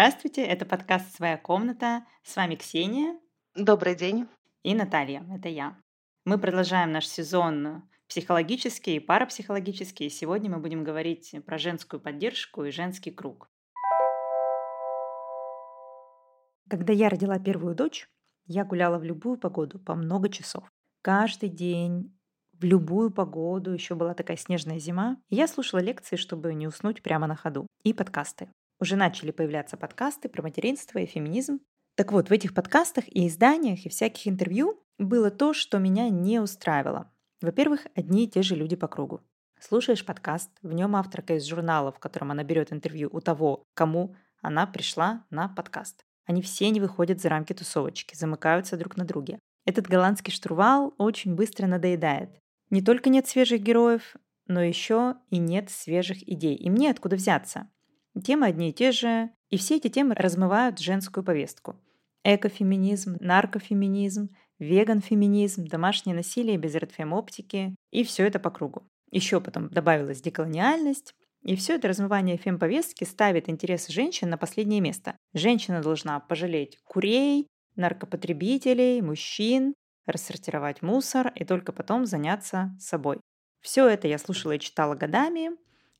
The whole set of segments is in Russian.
Здравствуйте, это подкаст «Своя комната». С вами Ксения. Добрый день. И Наталья, это я. Мы продолжаем наш сезон психологический и парапсихологический. И сегодня мы будем говорить про женскую поддержку и женский круг. Когда я родила первую дочь, я гуляла в любую погоду по много часов. Каждый день, в любую погоду, еще была такая снежная зима, я слушала лекции, чтобы не уснуть прямо на ходу, и подкасты. Уже начали появляться подкасты про материнство и феминизм. Так вот, в этих подкастах и изданиях, и всяких интервью было то, что меня не устраивало. Во-первых, одни и те же люди по кругу. Слушаешь подкаст, в нем авторка из журнала, в котором она берет интервью у того, кому она пришла на подкаст. Они все не выходят за рамки тусовочки, замыкаются друг на друге. Этот голландский штурвал очень быстро надоедает. Не только нет свежих героев, но еще и нет свежих идей. И мне откуда взяться? Темы одни и те же, и все эти темы размывают женскую повестку. Экофеминизм, наркофеминизм, веган-феминизм, домашнее насилие без редфем-оптики и все это по кругу. Еще потом добавилась деколониальность, и все это размывание фем-повестки ставит интересы женщин на последнее место. Женщина должна пожалеть курей, наркопотребителей, мужчин, рассортировать мусор и только потом заняться собой. Все это я слушала и читала годами.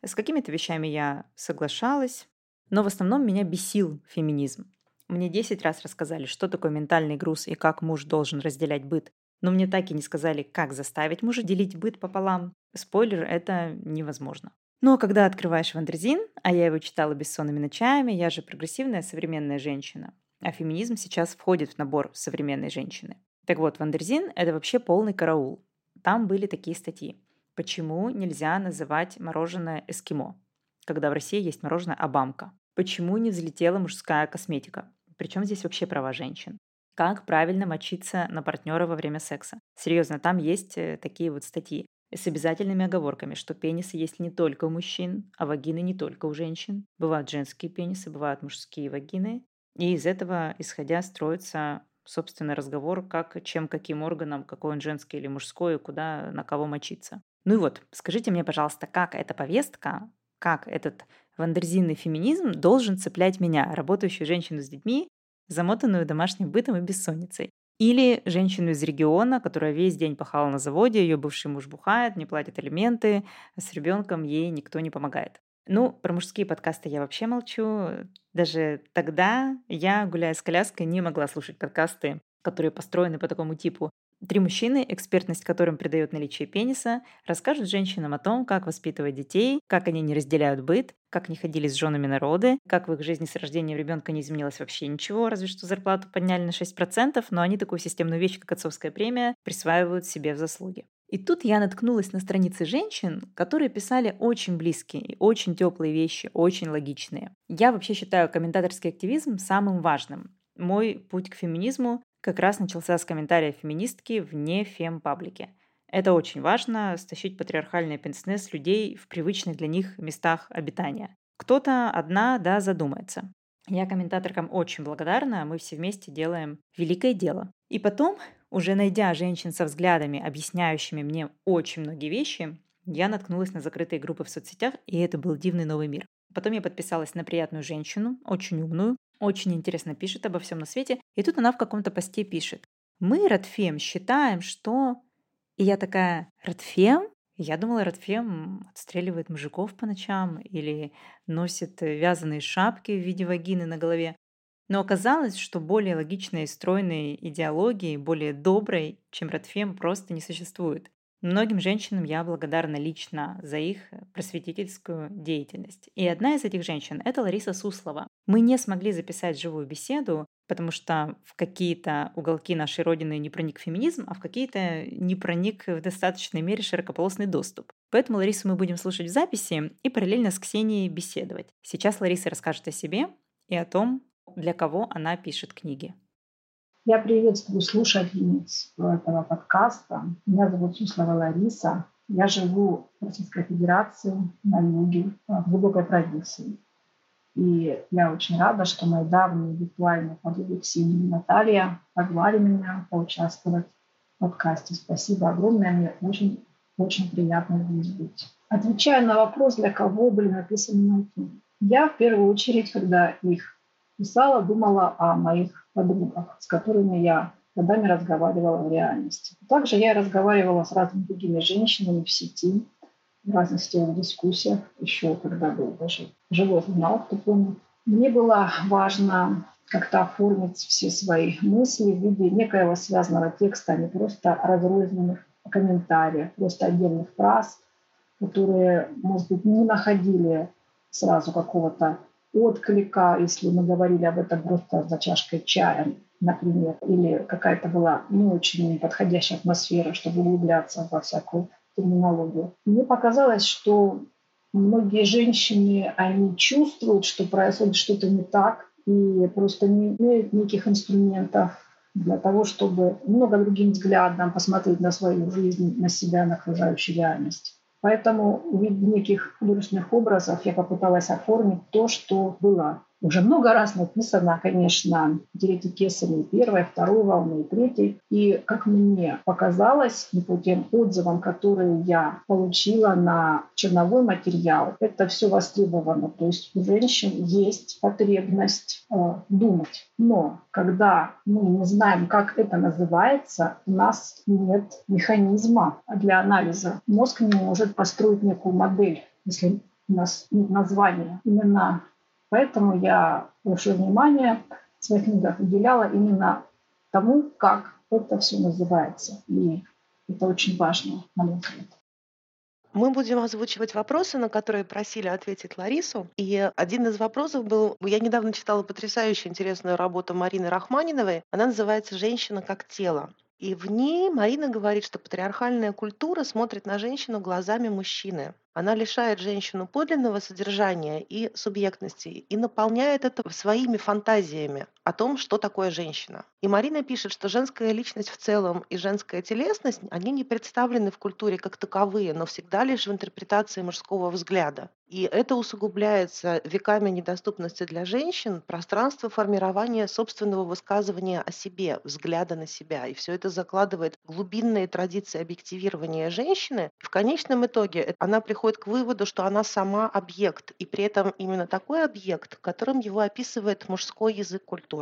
С какими-то вещами я соглашалась, но в основном меня бесил феминизм. Мне 10 раз рассказали, что такое ментальный груз и как муж должен разделять быт, но мне так и не сказали, как заставить мужа делить быт пополам. Спойлер, это невозможно. Но когда открываешь Wonderzine, а я его читала бессонными ночами, я же прогрессивная современная женщина, а феминизм сейчас входит в набор современной женщины. Так вот, Wonderzine – это вообще полный караул. Там были такие статьи. Почему нельзя называть мороженое эскимо, когда в России есть мороженое Обамка? Почему не взлетела мужская косметика? Причем здесь вообще права женщин? Как правильно мочиться на партнера во время секса? Серьезно, там есть э, такие вот статьи с обязательными оговорками, что пенисы есть не только у мужчин, а вагины не только у женщин. Бывают женские пенисы, бывают мужские вагины. И из этого, исходя, строится собственно, разговор, как, чем, каким органом, какой он женский или мужской, куда, на кого мочиться. Ну и вот, скажите мне, пожалуйста, как эта повестка, как этот вандерзинный феминизм должен цеплять меня, работающую женщину с детьми, замотанную домашним бытом и бессонницей. Или женщину из региона, которая весь день пахала на заводе, ее бывший муж бухает, не платит алименты, а с ребенком ей никто не помогает. Ну, про мужские подкасты я вообще молчу. Даже тогда я, гуляя с коляской, не могла слушать подкасты, которые построены по такому типу. Три мужчины, экспертность которым придает наличие пениса, расскажут женщинам о том, как воспитывать детей, как они не разделяют быт, как не ходили с женами народы, как в их жизни с рождением ребенка не изменилось вообще ничего, разве что зарплату подняли на 6%, но они такую системную вещь, как отцовская премия, присваивают себе в заслуги. И тут я наткнулась на страницы женщин, которые писали очень близкие очень теплые вещи, очень логичные. Я вообще считаю комментаторский активизм самым важным. Мой путь к феминизму как раз начался с комментария феминистки вне фем-паблике. Это очень важно – стащить патриархальные пенсне с людей в привычных для них местах обитания. Кто-то одна, да, задумается. Я комментаторкам очень благодарна, мы все вместе делаем великое дело. И потом, уже найдя женщин со взглядами, объясняющими мне очень многие вещи, я наткнулась на закрытые группы в соцсетях, и это был дивный новый мир. Потом я подписалась на приятную женщину, очень умную, очень интересно пишет обо всем на свете. И тут она в каком-то посте пишет. Мы, Радфем, считаем, что... И я такая, Радфем? Я думала, Радфем отстреливает мужиков по ночам или носит вязаные шапки в виде вагины на голове. Но оказалось, что более логичной и стройной идеологии, более доброй, чем Радфем, просто не существует. Многим женщинам я благодарна лично за их просветительскую деятельность. И одна из этих женщин – это Лариса Суслова. Мы не смогли записать живую беседу, потому что в какие-то уголки нашей Родины не проник феминизм, а в какие-то не проник в достаточной мере широкополосный доступ. Поэтому Ларису мы будем слушать в записи и параллельно с Ксенией беседовать. Сейчас Лариса расскажет о себе и о том, для кого она пишет книги. Я приветствую слушательниц этого подкаста. Меня зовут Суслова Лариса. Я живу в Российской Федерации на юге, в глубокой провинции. И я очень рада, что мои давние виртуальные подруги Ксения и Наталья позвали меня поучаствовать в подкасте. Спасибо огромное, мне очень, очень приятно здесь быть. Отвечая на вопрос, для кого были написаны мои книги. Я в первую очередь, когда их писала, думала о моих подругах, с которыми я годами разговаривала в реальности. Также я разговаривала с разными другими женщинами в сети, в разных сетевых дискуссиях, еще когда был даже живой журнал, кто помнит. Мне было важно как-то оформить все свои мысли в виде некоего связанного текста, а не просто разрозненных комментариев, просто отдельных фраз, которые, может быть, не находили сразу какого-то отклика, если мы говорили об этом просто за чашкой чая, например, или какая-то была не очень подходящая атмосфера, чтобы углубляться во всякую терминологию. Мне показалось, что многие женщины, они чувствуют, что происходит что-то не так, и просто не имеют неких инструментов для того, чтобы много другим взглядом посмотреть на свою жизнь, на себя, на окружающую реальность. Поэтому в виде неких художественных образов я попыталась оформить то, что было уже много раз написано, конечно, теоретикесами первой, второй волны и третьей. И, как мне показалось, и по тем отзывам, которые я получила на черновой материал, это все востребовано. То есть у женщин есть потребность э, думать. Но когда мы не знаем, как это называется, у нас нет механизма для анализа. Мозг не может построить некую модель, если у нас нет названия. Именно Поэтому я большое внимание в своих книгах уделяла именно тому, как это все называется. И это очень важно, на мой взгляд. Мы будем озвучивать вопросы, на которые просили ответить Ларису. И один из вопросов был, я недавно читала потрясающую интересную работу Марины Рахманиновой. Она называется «Женщина как тело». И в ней Марина говорит, что патриархальная культура смотрит на женщину глазами мужчины. Она лишает женщину подлинного содержания и субъектности и наполняет это своими фантазиями о том, что такое женщина. И Марина пишет, что женская личность в целом и женская телесность, они не представлены в культуре как таковые, но всегда лишь в интерпретации мужского взгляда. И это усугубляется веками недоступности для женщин пространство формирования собственного высказывания о себе, взгляда на себя. И все это закладывает глубинные традиции объективирования женщины. В конечном итоге она приходит к выводу, что она сама объект, и при этом именно такой объект, которым его описывает мужской язык культуры.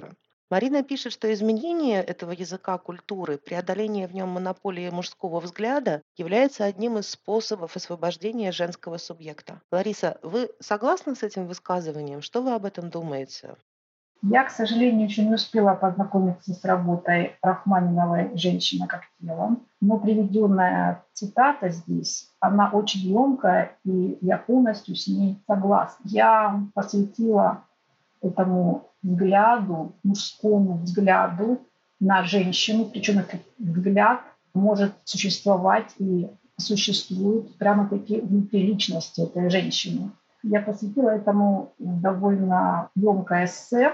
Марина пишет, что изменение этого языка культуры, преодоление в нем монополии мужского взгляда является одним из способов освобождения женского субъекта. Лариса, вы согласны с этим высказыванием? Что вы об этом думаете? Я, к сожалению, еще не успела познакомиться с работой Рахманиновой «Женщина как тело», но приведенная цитата здесь, она очень емкая, и я полностью с ней согласна. Я посвятила этому взгляду, мужскому взгляду на женщину, причем этот взгляд может существовать и существует прямо-таки внутри личности этой женщины. Я посвятила этому довольно емкое эссе.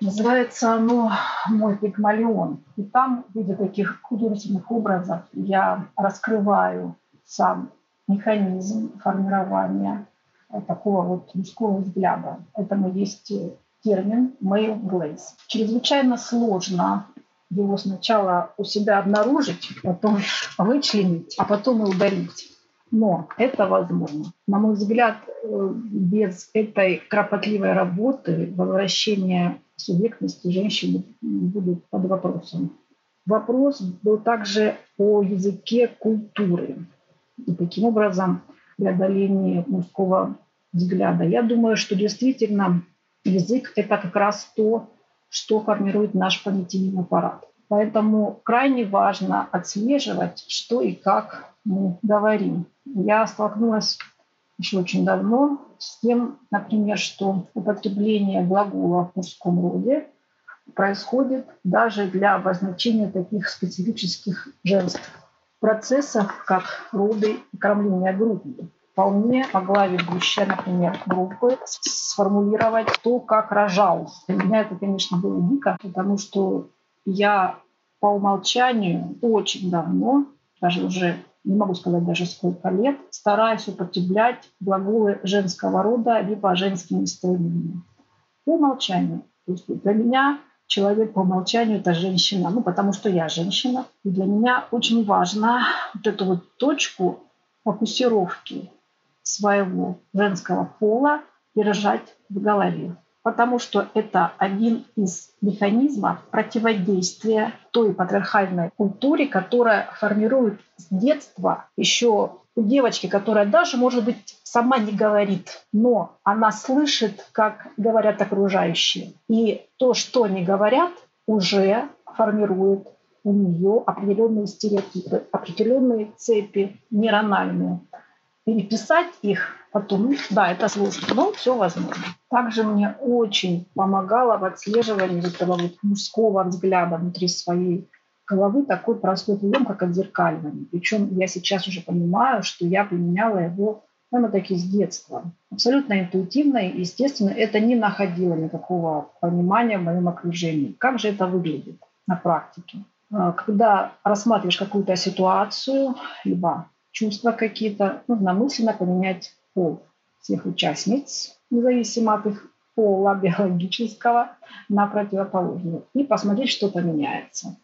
Называется оно «Мой пигмалион». И там в виде таких художественных образов я раскрываю сам механизм формирования такого вот мужского взгляда. Этому есть термин male glaze. Чрезвычайно сложно его сначала у себя обнаружить, потом вычленить, а потом и удалить. Но это возможно. На мой взгляд, э, без этой кропотливой работы возвращение субъектности женщины будет под вопросом. Вопрос был также о языке культуры и таким образом преодоление мужского взгляда. Я думаю, что действительно язык – это как раз то, что формирует наш понятийный аппарат. Поэтому крайне важно отслеживать, что и как мы говорим. Я столкнулась еще очень давно с тем, например, что употребление глагола в мужском роде происходит даже для обозначения таких специфических женских процессов, как роды и кормление грудью. Вполне могла ведущая, например, группы сформулировать то, как рожал. Для меня это, конечно, было дико, потому что я по умолчанию очень давно, даже уже не могу сказать даже сколько лет, стараюсь употреблять глаголы женского рода либо женскими местоимениями. По умолчанию. То есть для меня человек по умолчанию это женщина, ну потому что я женщина. И для меня очень важно вот эту вот точку фокусировки своего женского пола держать в голове. потому что это один из механизмов противодействия той патриархальной культуре, которая формирует с детства еще у девочки, которая даже, может быть, сама не говорит, но она слышит, как говорят окружающие. И то, что они говорят, уже формирует у нее определенные стереотипы, определенные цепи нейрональные. Переписать их потом, да, это сложно, но все возможно. Также мне очень помогало в отслеживании этого вот мужского взгляда внутри своей головы такой простой прием, как отзеркаливание. Причем я сейчас уже понимаю, что я применяла его прямо таки с детства. Абсолютно интуитивно и, естественно, это не находило никакого понимания в моем окружении. Как же это выглядит на практике? А, когда рассматриваешь какую-то ситуацию, либо чувства какие-то, нужно мысленно поменять пол всех участниц, независимо от их пола биологического, на противоположный. И посмотреть, что поменяется.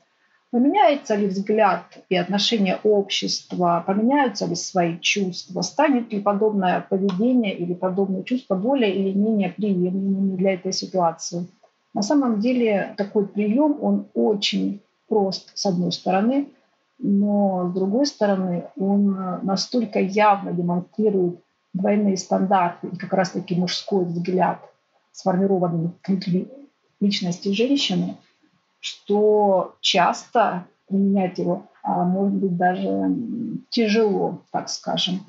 Поменяется ли взгляд и отношение общества, поменяются ли свои чувства, станет ли подобное поведение или подобные чувства более или менее приемлемыми для этой ситуации. На самом деле такой прием, он очень прост с одной стороны, но с другой стороны он настолько явно демонстрирует двойные стандарты и как раз-таки мужской взгляд, сформированный внутри личности женщины, что часто применять его а может быть даже тяжело, так скажем.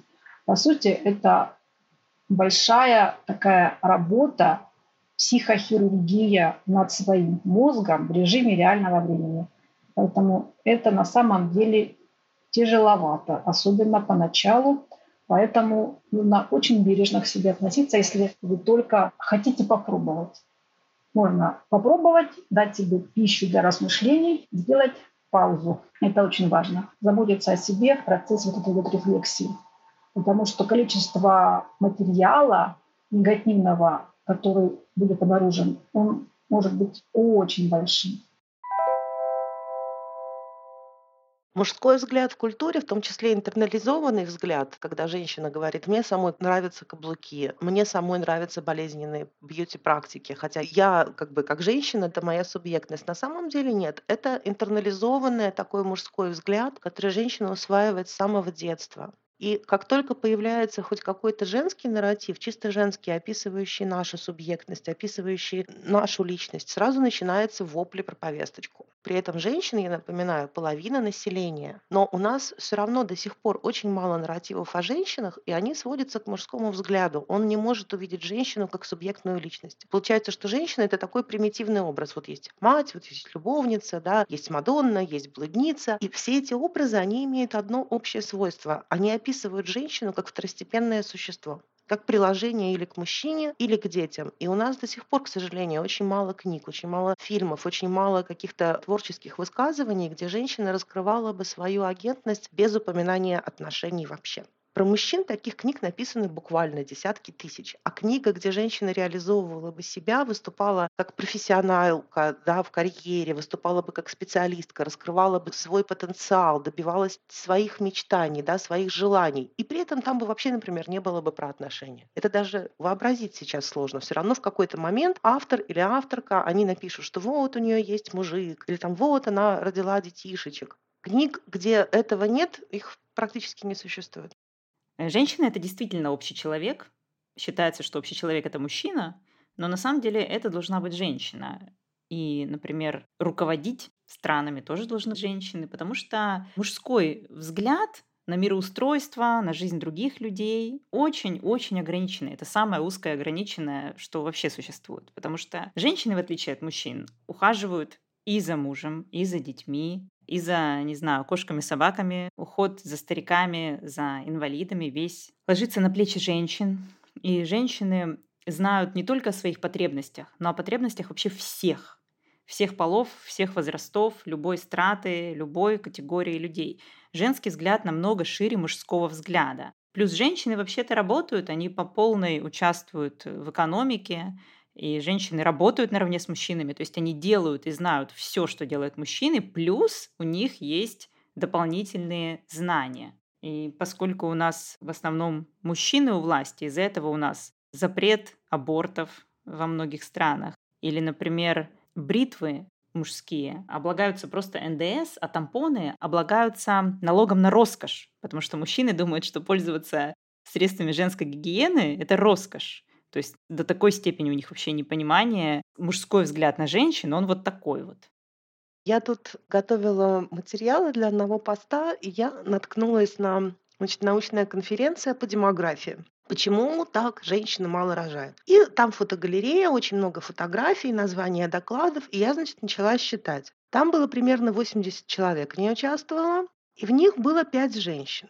По сути, это большая такая работа, психохирургия над своим мозгом в режиме реального времени. Поэтому это на самом деле тяжеловато, особенно поначалу. Поэтому нужно очень бережно к себе относиться, если вы только хотите попробовать. Можно попробовать, дать себе пищу для размышлений, сделать паузу. Это очень важно. Заботиться о себе в процессе вот этой вот рефлексии. Потому что количество материала негативного, который будет обнаружен, он может быть очень большим. Мужской взгляд в культуре, в том числе интернализованный взгляд, когда женщина говорит, мне самой нравятся каблуки, мне самой нравятся болезненные бьюти-практики, хотя я как бы как женщина, это моя субъектность. На самом деле нет. Это интернализованный такой мужской взгляд, который женщина усваивает с самого детства. И как только появляется хоть какой-то женский нарратив, чисто женский, описывающий нашу субъектность, описывающий нашу личность, сразу начинается вопли про повесточку. При этом женщины, я напоминаю, половина населения. Но у нас все равно до сих пор очень мало нарративов о женщинах, и они сводятся к мужскому взгляду. Он не может увидеть женщину как субъектную личность. Получается, что женщина — это такой примитивный образ. Вот есть мать, вот есть любовница, да, есть Мадонна, есть блудница. И все эти образы, они имеют одно общее свойство. Они описывают женщину как второстепенное существо как приложение или к мужчине, или к детям. И у нас до сих пор, к сожалению, очень мало книг, очень мало фильмов, очень мало каких-то творческих высказываний, где женщина раскрывала бы свою агентность без упоминания отношений вообще. Про мужчин таких книг написаны буквально десятки тысяч. А книга, где женщина реализовывала бы себя, выступала как профессионалка да, в карьере, выступала бы как специалистка, раскрывала бы свой потенциал, добивалась своих мечтаний, да, своих желаний. И при этом там бы вообще, например, не было бы про отношения. Это даже вообразить сейчас сложно. Все равно в какой-то момент автор или авторка, они напишут, что вот у нее есть мужик, или там вот она родила детишечек. Книг, где этого нет, их практически не существует. Э, женщина это действительно общий человек. Считается, что общий человек это мужчина, но на самом деле это должна быть женщина. И, например, руководить странами тоже должны женщины, потому что мужской взгляд на мироустройство, на жизнь других людей очень-очень ограниченный. Это самое узкое ограниченное, что вообще существует. Потому что женщины, в отличие от мужчин, ухаживают и за мужем, и за детьми, и за, не знаю, кошками, собаками, уход за стариками, за инвалидами, весь ложится на плечи женщин. И женщины знают не только о своих потребностях, но о потребностях вообще всех. Всех полов, всех возрастов, любой страты, любой категории людей. Женский взгляд намного шире мужского взгляда. Плюс женщины вообще-то работают, они по полной участвуют в экономике, и женщины работают наравне с мужчинами, то есть они делают и знают все, что делают мужчины, плюс у них есть дополнительные знания. И поскольку у нас в основном мужчины у власти, из-за этого у нас запрет абортов, во многих странах. Или, например, бритвы мужские облагаются просто НДС, а тампоны облагаются налогом на роскошь, потому что мужчины думают, что пользоваться средствами женской гигиены – это роскошь. То есть до такой степени у них вообще непонимание. Мужской взгляд на женщин, он вот такой вот. Я тут готовила материалы для одного поста, и я наткнулась на значит, научная конференция по демографии. Почему так женщины мало рожают? И там фотогалерея, очень много фотографий, названия докладов, и я, значит, начала считать. Там было примерно 80 человек не участвовало, и в них было 5 женщин.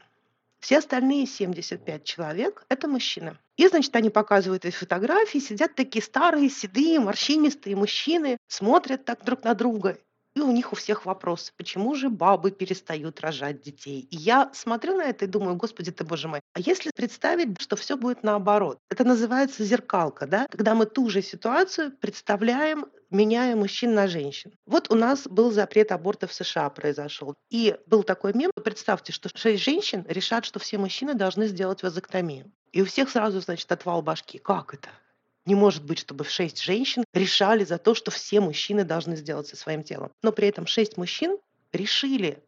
Все остальные 75 человек – это мужчины. И, значит, они показывают эти фотографии, сидят такие старые, седые, морщинистые мужчины, смотрят так друг на друга и у них у всех вопрос, почему же бабы перестают рожать детей? И я смотрю на это и думаю, господи ты, боже мой, а если представить, что все будет наоборот? Это называется зеркалка, да? Когда мы ту же ситуацию представляем меняя мужчин на женщин. Вот у нас был запрет аборта в США произошел. И был такой мем, представьте, что шесть женщин решат, что все мужчины должны сделать вазоктомию. И у всех сразу, значит, отвал башки. Как это? Не может быть, чтобы шесть женщин решали за то, что все мужчины должны сделать со своим телом. Но при этом шесть мужчин решили,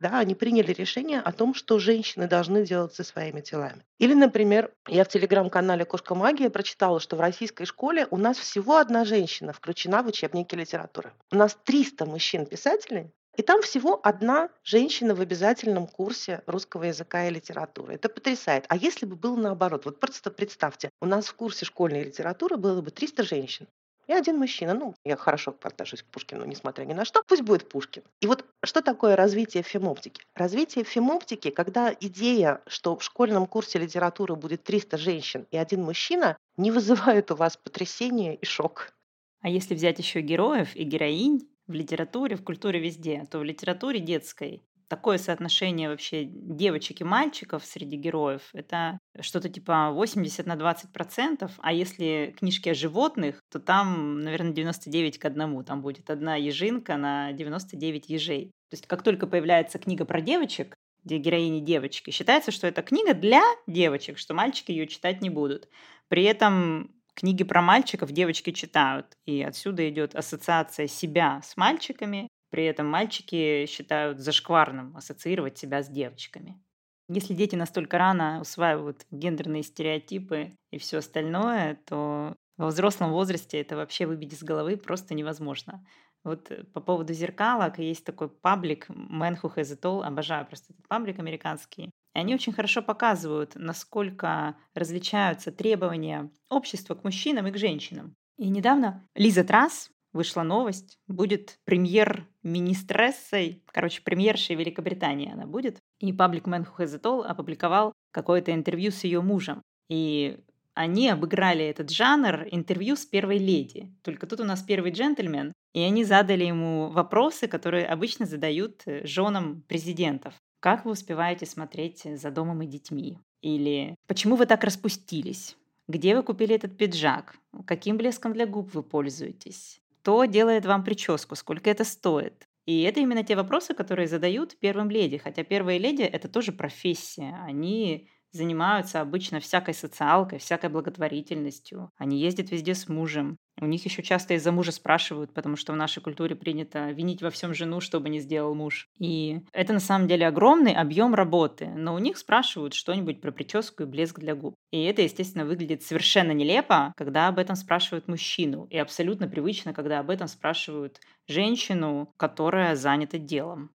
да, они приняли решение о том, что женщины должны делать со своими телами. Или, например, я в телеграм-канале «Кошка магия» прочитала, что в российской школе у нас всего одна женщина включена в учебники литературы. У нас 300 мужчин-писателей, и там всего одна женщина в обязательном курсе русского языка и литературы. Это потрясает. А если бы было наоборот? Вот просто представьте, у нас в курсе школьной литературы было бы 300 женщин и один мужчина. Ну, я хорошо отношусь к Пушкину, несмотря ни на что. Пусть будет Пушкин. И вот что такое развитие фемоптики? Развитие фемоптики, когда идея, что в школьном курсе литературы будет 300 женщин и один мужчина, не вызывает у вас потрясения и шок. А если взять еще героев и героинь, в литературе, в культуре везде, то в литературе детской такое соотношение вообще девочек и мальчиков среди героев, это что-то типа 80 на 20 процентов, а если книжки о животных, то там, наверное, 99 к одному, там будет одна ежинка на 99 ежей. То есть как только появляется книга про девочек, где героини девочки, считается, что это книга для девочек, что мальчики ее читать не будут. При этом Книги про мальчиков девочки читают, и отсюда идет ассоциация себя с мальчиками, при этом мальчики считают зашкварным ассоциировать себя с девочками. Если дети настолько рано усваивают гендерные стереотипы и все остальное, то во взрослом возрасте это вообще выбить из головы просто невозможно. Вот э, по поводу зеркалок есть такой паблик Man Who Has It All. Обожаю просто этот паблик американский. Они очень хорошо показывают, насколько различаются требования общества к мужчинам и к женщинам. И недавно Лиза Трасс вышла новость, будет премьер-министрессой, короче, премьершей Великобритании она будет. И паблик Man Who Has It All опубликовал какое-то интервью с ее мужем. И они обыграли этот жанр интервью с первой леди. Только тут у нас первый джентльмен, и они задали ему вопросы, которые обычно задают э, женам президентов. Как вы успеваете смотреть за домом и детьми? Или почему вы так распустились? Где вы купили этот пиджак? Каким блеском для губ вы пользуетесь? Кто делает вам прическу? Сколько это стоит? И это именно те вопросы, которые задают первым леди. Хотя первые леди — это тоже профессия. Они занимаются обычно всякой социалкой, всякой благотворительностью. Они ездят везде с мужем. У них еще часто из-за мужа спрашивают, потому что в нашей культуре принято винить во всем жену, что бы не сделал муж. И это на самом деле огромный объем работы, но у них спрашивают что-нибудь про прическу и блеск для губ. И это, естественно, выглядит совершенно нелепо, когда об этом спрашивают мужчину, и абсолютно привычно, когда об этом спрашивают женщину, которая занята делом.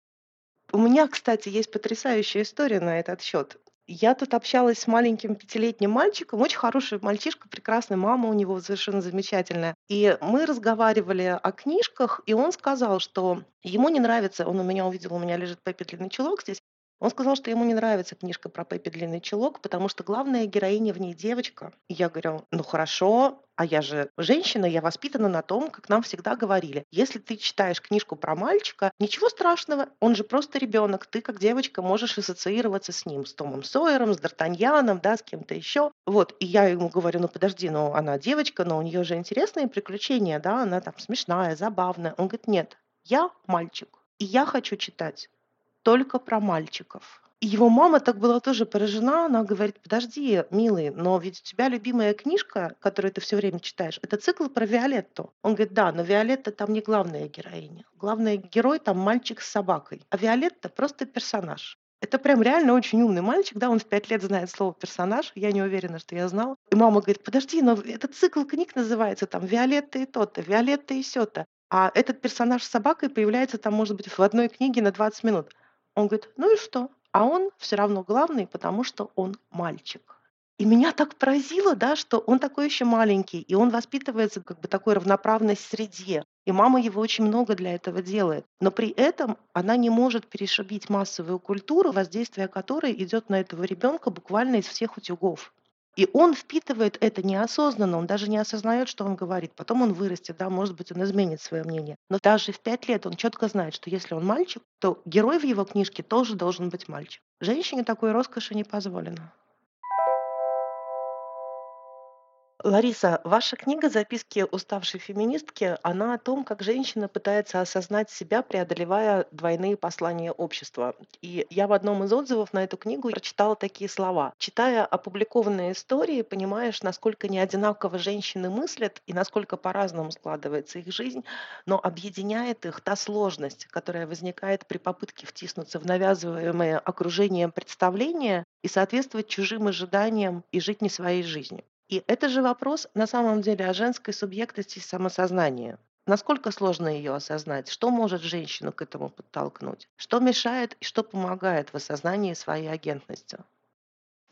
У меня, кстати, есть потрясающая история на этот счет. Я тут общалась с маленьким пятилетним мальчиком, очень хороший мальчишка, прекрасная мама у него совершенно замечательная. И мы разговаривали о книжках, и он сказал, что ему не нравится, он у меня увидел, у меня лежит Пеппи длинный чулок здесь, он сказал, что ему не нравится книжка про Пеппи длинный чулок, потому что главная героиня в ней девочка. И я говорю, ну хорошо, а я же женщина, я воспитана на том, как нам всегда говорили. Если ты читаешь книжку про мальчика, ничего страшного, он же просто ребенок. Ты как девочка можешь ассоциироваться с ним, с Томом Сойером, с Д'Артаньяном, да, с кем-то еще. Вот, и я ему говорю, ну подожди, ну она девочка, но у нее же интересные приключения, да, она там смешная, забавная. Он говорит, нет, я мальчик, и я хочу читать только про мальчиков. И его мама так была тоже поражена. Она говорит, подожди, милый, но ведь у тебя любимая книжка, которую ты все время читаешь, это цикл про Виолетту. Он говорит, да, но Виолетта там не главная героиня. Главный герой там мальчик с собакой. А Виолетта просто персонаж. Это прям реально очень умный мальчик, да, он в пять лет знает слово персонаж, я не уверена, что я знал. И мама говорит, подожди, но этот цикл книг называется там «Виолетта и то-то», «Виолетта и сё-то». А этот персонаж с собакой появляется там, может быть, в одной книге на 20 минут. Он говорит, ну и что? а он все равно главный, потому что он мальчик. И меня так поразило, да, что он такой еще маленький, и он воспитывается как бы такой равноправной среде. И мама его очень много для этого делает. Но при этом она не может перешибить массовую культуру, воздействие которой идет на этого ребенка буквально из всех утюгов. И он впитывает это неосознанно, он даже не осознает, что он говорит. Потом он вырастет, да, может быть, он изменит свое мнение. Но даже в пять лет он четко знает, что если он мальчик, то герой в его книжке тоже должен быть мальчик. Женщине такой роскоши не позволено. Лариса, ваша книга «Записки уставшей феминистки», она о том, как женщина пытается осознать себя, преодолевая двойные послания общества. И я в одном из отзывов на эту книгу прочитала такие слова. Читая опубликованные истории, понимаешь, насколько неодинаково женщины мыслят и насколько по-разному складывается их жизнь, но объединяет их та сложность, которая возникает при попытке втиснуться в навязываемое окружением представление и соответствовать чужим ожиданиям и жить не своей жизнью. И это же вопрос на самом деле о женской субъектности и самосознании. Насколько сложно ее осознать? Что может женщину к этому подтолкнуть? Что мешает и что помогает в осознании своей агентности?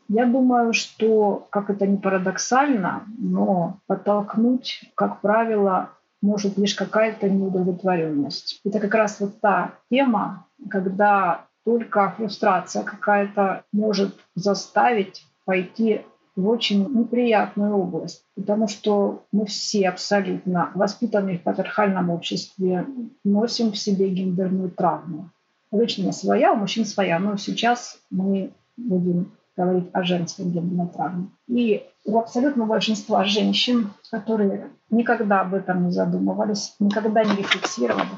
Я думаю, что, как это не парадоксально, но подтолкнуть, как правило, может лишь какая-то неудовлетворенность. Это как раз вот та тема, когда только фрустрация какая-то может заставить пойти в очень неприятную область, потому что мы все абсолютно воспитанные в патриархальном обществе носим в себе гендерную травму. У своя, у мужчин своя, но сейчас мы будем говорить о женской гендерной травме. И у абсолютного большинства женщин, которые никогда об этом не задумывались, никогда не рефлексировали,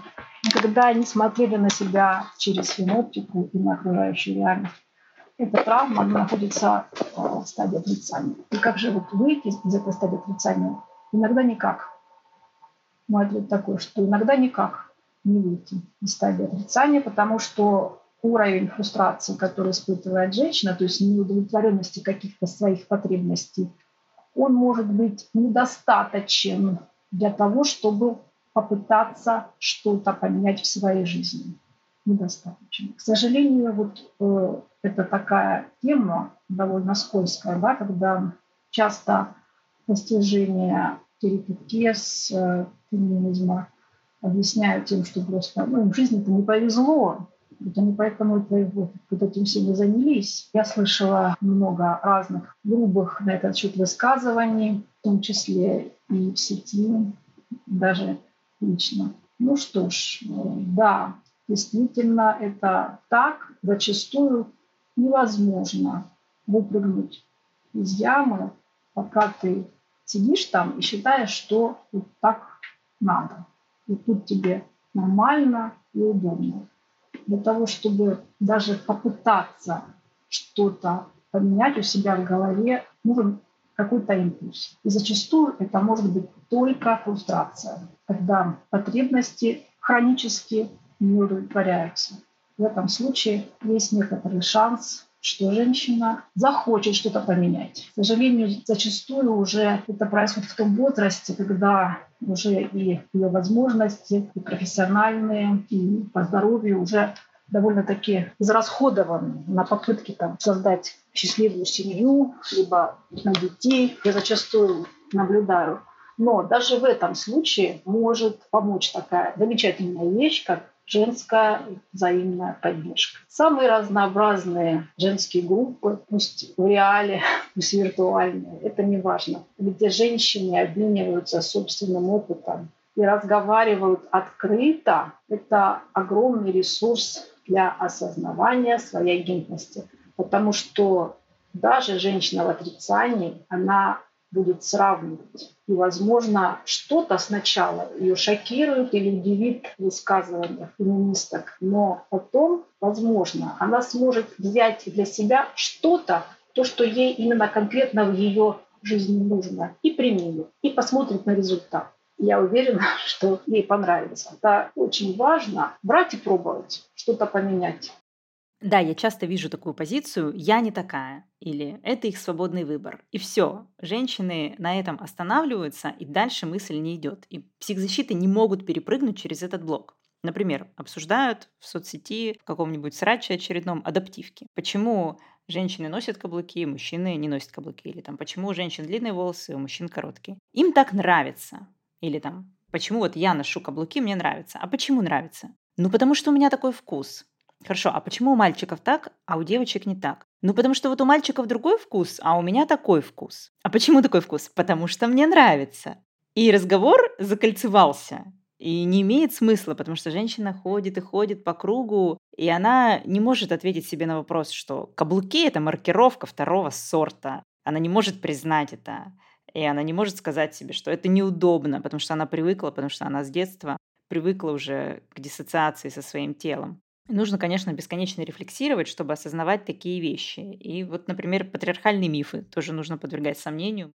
никогда не смотрели на себя через феноптику и на окружающую реальность, эта травма находится э, в стадии отрицания. И как же вот выйти из этой стадии отрицания? Иногда никак. Мой ответ такой, что иногда никак не выйти из стадии отрицания, потому что уровень фрустрации, который испытывает женщина, то есть неудовлетворенности каких-то своих потребностей, он может быть недостаточен для того, чтобы попытаться что-то поменять в своей жизни. Недостаточно. К сожалению, вот э, это такая тема довольно скользкая, да, когда часто достижения терапевтез, э, феминизма объясняют тем, что просто ну, им в жизни это не повезло, это не поэтому это вот, вот этим и занялись. Я слышала много разных грубых на этот счет высказываний, в том числе и в сети, даже лично. Ну что ж, э, да, действительно это так. Зачастую невозможно выпрыгнуть из ямы, пока ты сидишь там и считаешь, что вот так надо. И тут тебе нормально и удобно. Для того, чтобы даже попытаться что-то поменять у себя в голове, нужен какой-то импульс. И зачастую это может быть только фрустрация, когда потребности хронически не удовлетворяются. В этом случае есть некоторый шанс, что женщина захочет что-то поменять. К сожалению, зачастую уже это происходит в том возрасте, когда уже и ее возможности, и профессиональные, и по здоровью уже довольно-таки израсходованы на попытки там, создать счастливую семью, либо на детей. Я зачастую наблюдаю. Но даже в этом случае может помочь такая замечательная вещь, как женская взаимная поддержка. Самые разнообразные женские группы, пусть в реале, пусть виртуальные, это не важно, где женщины обмениваются собственным опытом и разговаривают открыто, это огромный ресурс для осознавания своей гендерности. Потому что даже женщина в отрицании, она будет сравнивать. И, возможно, что-то сначала ее шокирует или удивит в высказываниях феминисток, но потом, возможно, она сможет взять для себя что-то, то, что ей именно конкретно в ее жизни нужно, и применит, и посмотрит на результат. Я уверена, что ей понравится. Это очень важно брать и пробовать, что-то поменять. Да, я часто вижу такую позицию «я не такая» или «это их свободный выбор». И все, женщины на этом останавливаются, и дальше мысль не идет. И психзащиты не могут перепрыгнуть через этот блок. Например, обсуждают в соцсети в каком-нибудь сраче очередном адаптивке. Почему женщины носят каблуки, мужчины не носят каблуки. Или там, почему у женщин длинные волосы, у мужчин короткие. Им так нравится. Или там, почему вот я ношу каблуки, мне нравится. А почему нравится? Ну, потому что у меня такой вкус. Хорошо, а почему у мальчиков так, а у девочек не так? Ну, потому что вот у мальчиков другой вкус, а у меня такой вкус. А почему такой вкус? Потому что мне нравится. И разговор закольцевался. И не имеет смысла, потому что женщина ходит и ходит по кругу, и она не может ответить себе на вопрос, что каблуки – это маркировка второго сорта. Она не может признать это. И она не может сказать себе, что это неудобно, потому что она привыкла, потому что она с детства привыкла уже к диссоциации со своим телом. Нужно, конечно, бесконечно рефлексировать, чтобы осознавать такие вещи. И вот, например, патриархальные мифы тоже нужно подвергать сомнению.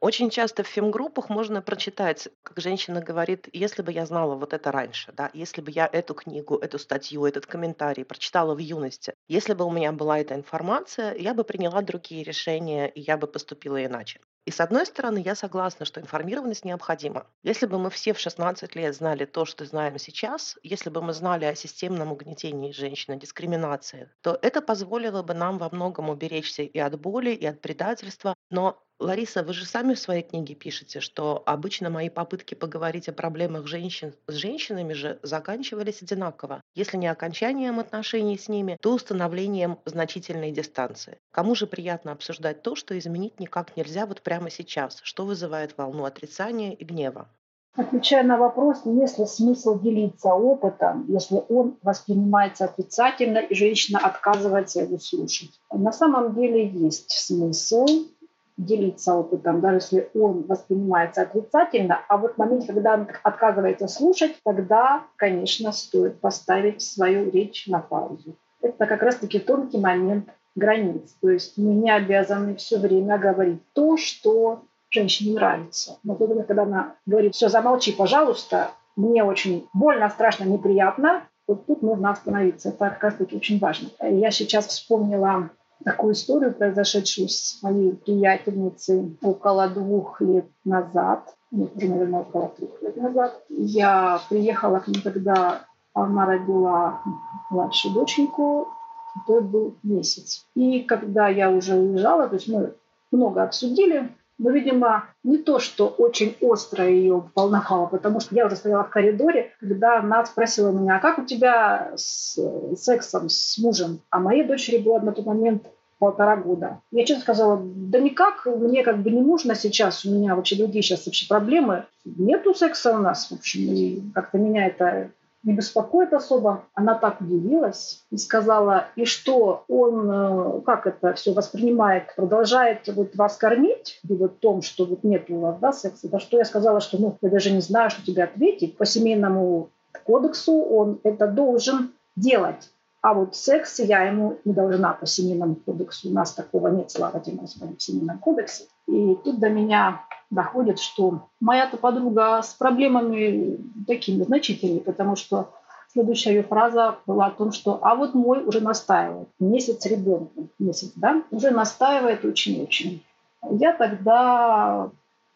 Очень часто в фемгруппах можно прочитать, как женщина говорит, если бы я знала вот это раньше, да, если бы я эту книгу, эту статью, этот комментарий прочитала в юности, если бы у меня была эта информация, я бы приняла другие решения, и я бы поступила иначе. И с одной стороны, я согласна, что информированность необходима. Если бы мы все в 16 лет знали то, что знаем сейчас, если бы мы знали о системном угнетении женщин, о дискриминации, то это позволило бы нам во многом уберечься и от боли, и от предательства. Но Лариса, вы же сами в своей книге пишете, что обычно мои попытки поговорить о проблемах женщин с женщинами же заканчивались одинаково. Если не окончанием отношений с ними, то установлением значительной дистанции. Кому же приятно обсуждать то, что изменить никак нельзя вот прямо сейчас, что вызывает волну отрицания и гнева? Отвечая на вопрос, есть ли смысл делиться опытом, если он воспринимается отрицательно и женщина отказывается его слушать? На самом деле есть смысл, делиться опытом, даже если он воспринимается отрицательно, а вот в момент, когда он отказывается слушать, тогда, конечно, стоит поставить свою речь на паузу. Это как раз-таки тонкий момент границ. То есть мы не обязаны все время говорить то, что женщине нравится. Но когда она говорит, все, замолчи, пожалуйста, мне очень больно, страшно, неприятно, вот тут нужно остановиться. Это как раз-таки очень важно. Я сейчас вспомнила такую историю, произошедшую с моей приятельницей около двух лет назад, нет, уже, наверное, около трех лет назад. Я приехала к ней, когда она родила младшую доченьку, то был месяц. И когда я уже уезжала, то есть мы много обсудили, но, видимо, не то, что очень остро ее волновало, потому что я уже стояла в коридоре, когда она спросила меня, а как у тебя с сексом с мужем? А моей дочери было на тот момент полтора года. Я честно сказала, да никак, мне как бы не нужно сейчас, у меня вообще другие сейчас вообще проблемы. Нету секса у нас, в общем, и как-то меня это не беспокоит особо. Она так удивилась и сказала, и что он, э, как это все воспринимает, продолжает вот вас кормить, и вот том, что вот нет у вас да, секса. Да что я сказала, что ну, я даже не знаю, что тебе ответить. По семейному кодексу он это должен делать. А вот секс я ему не должна по семейному кодексу. У нас такого нет, слава тебе, Господи, в семейном кодексе. И тут до меня доходит, что моя-то подруга с проблемами такими значительными, потому что следующая ее фраза была о том, что «а вот мой уже настаивает, месяц ребенку, месяц, да, уже настаивает очень-очень». Я тогда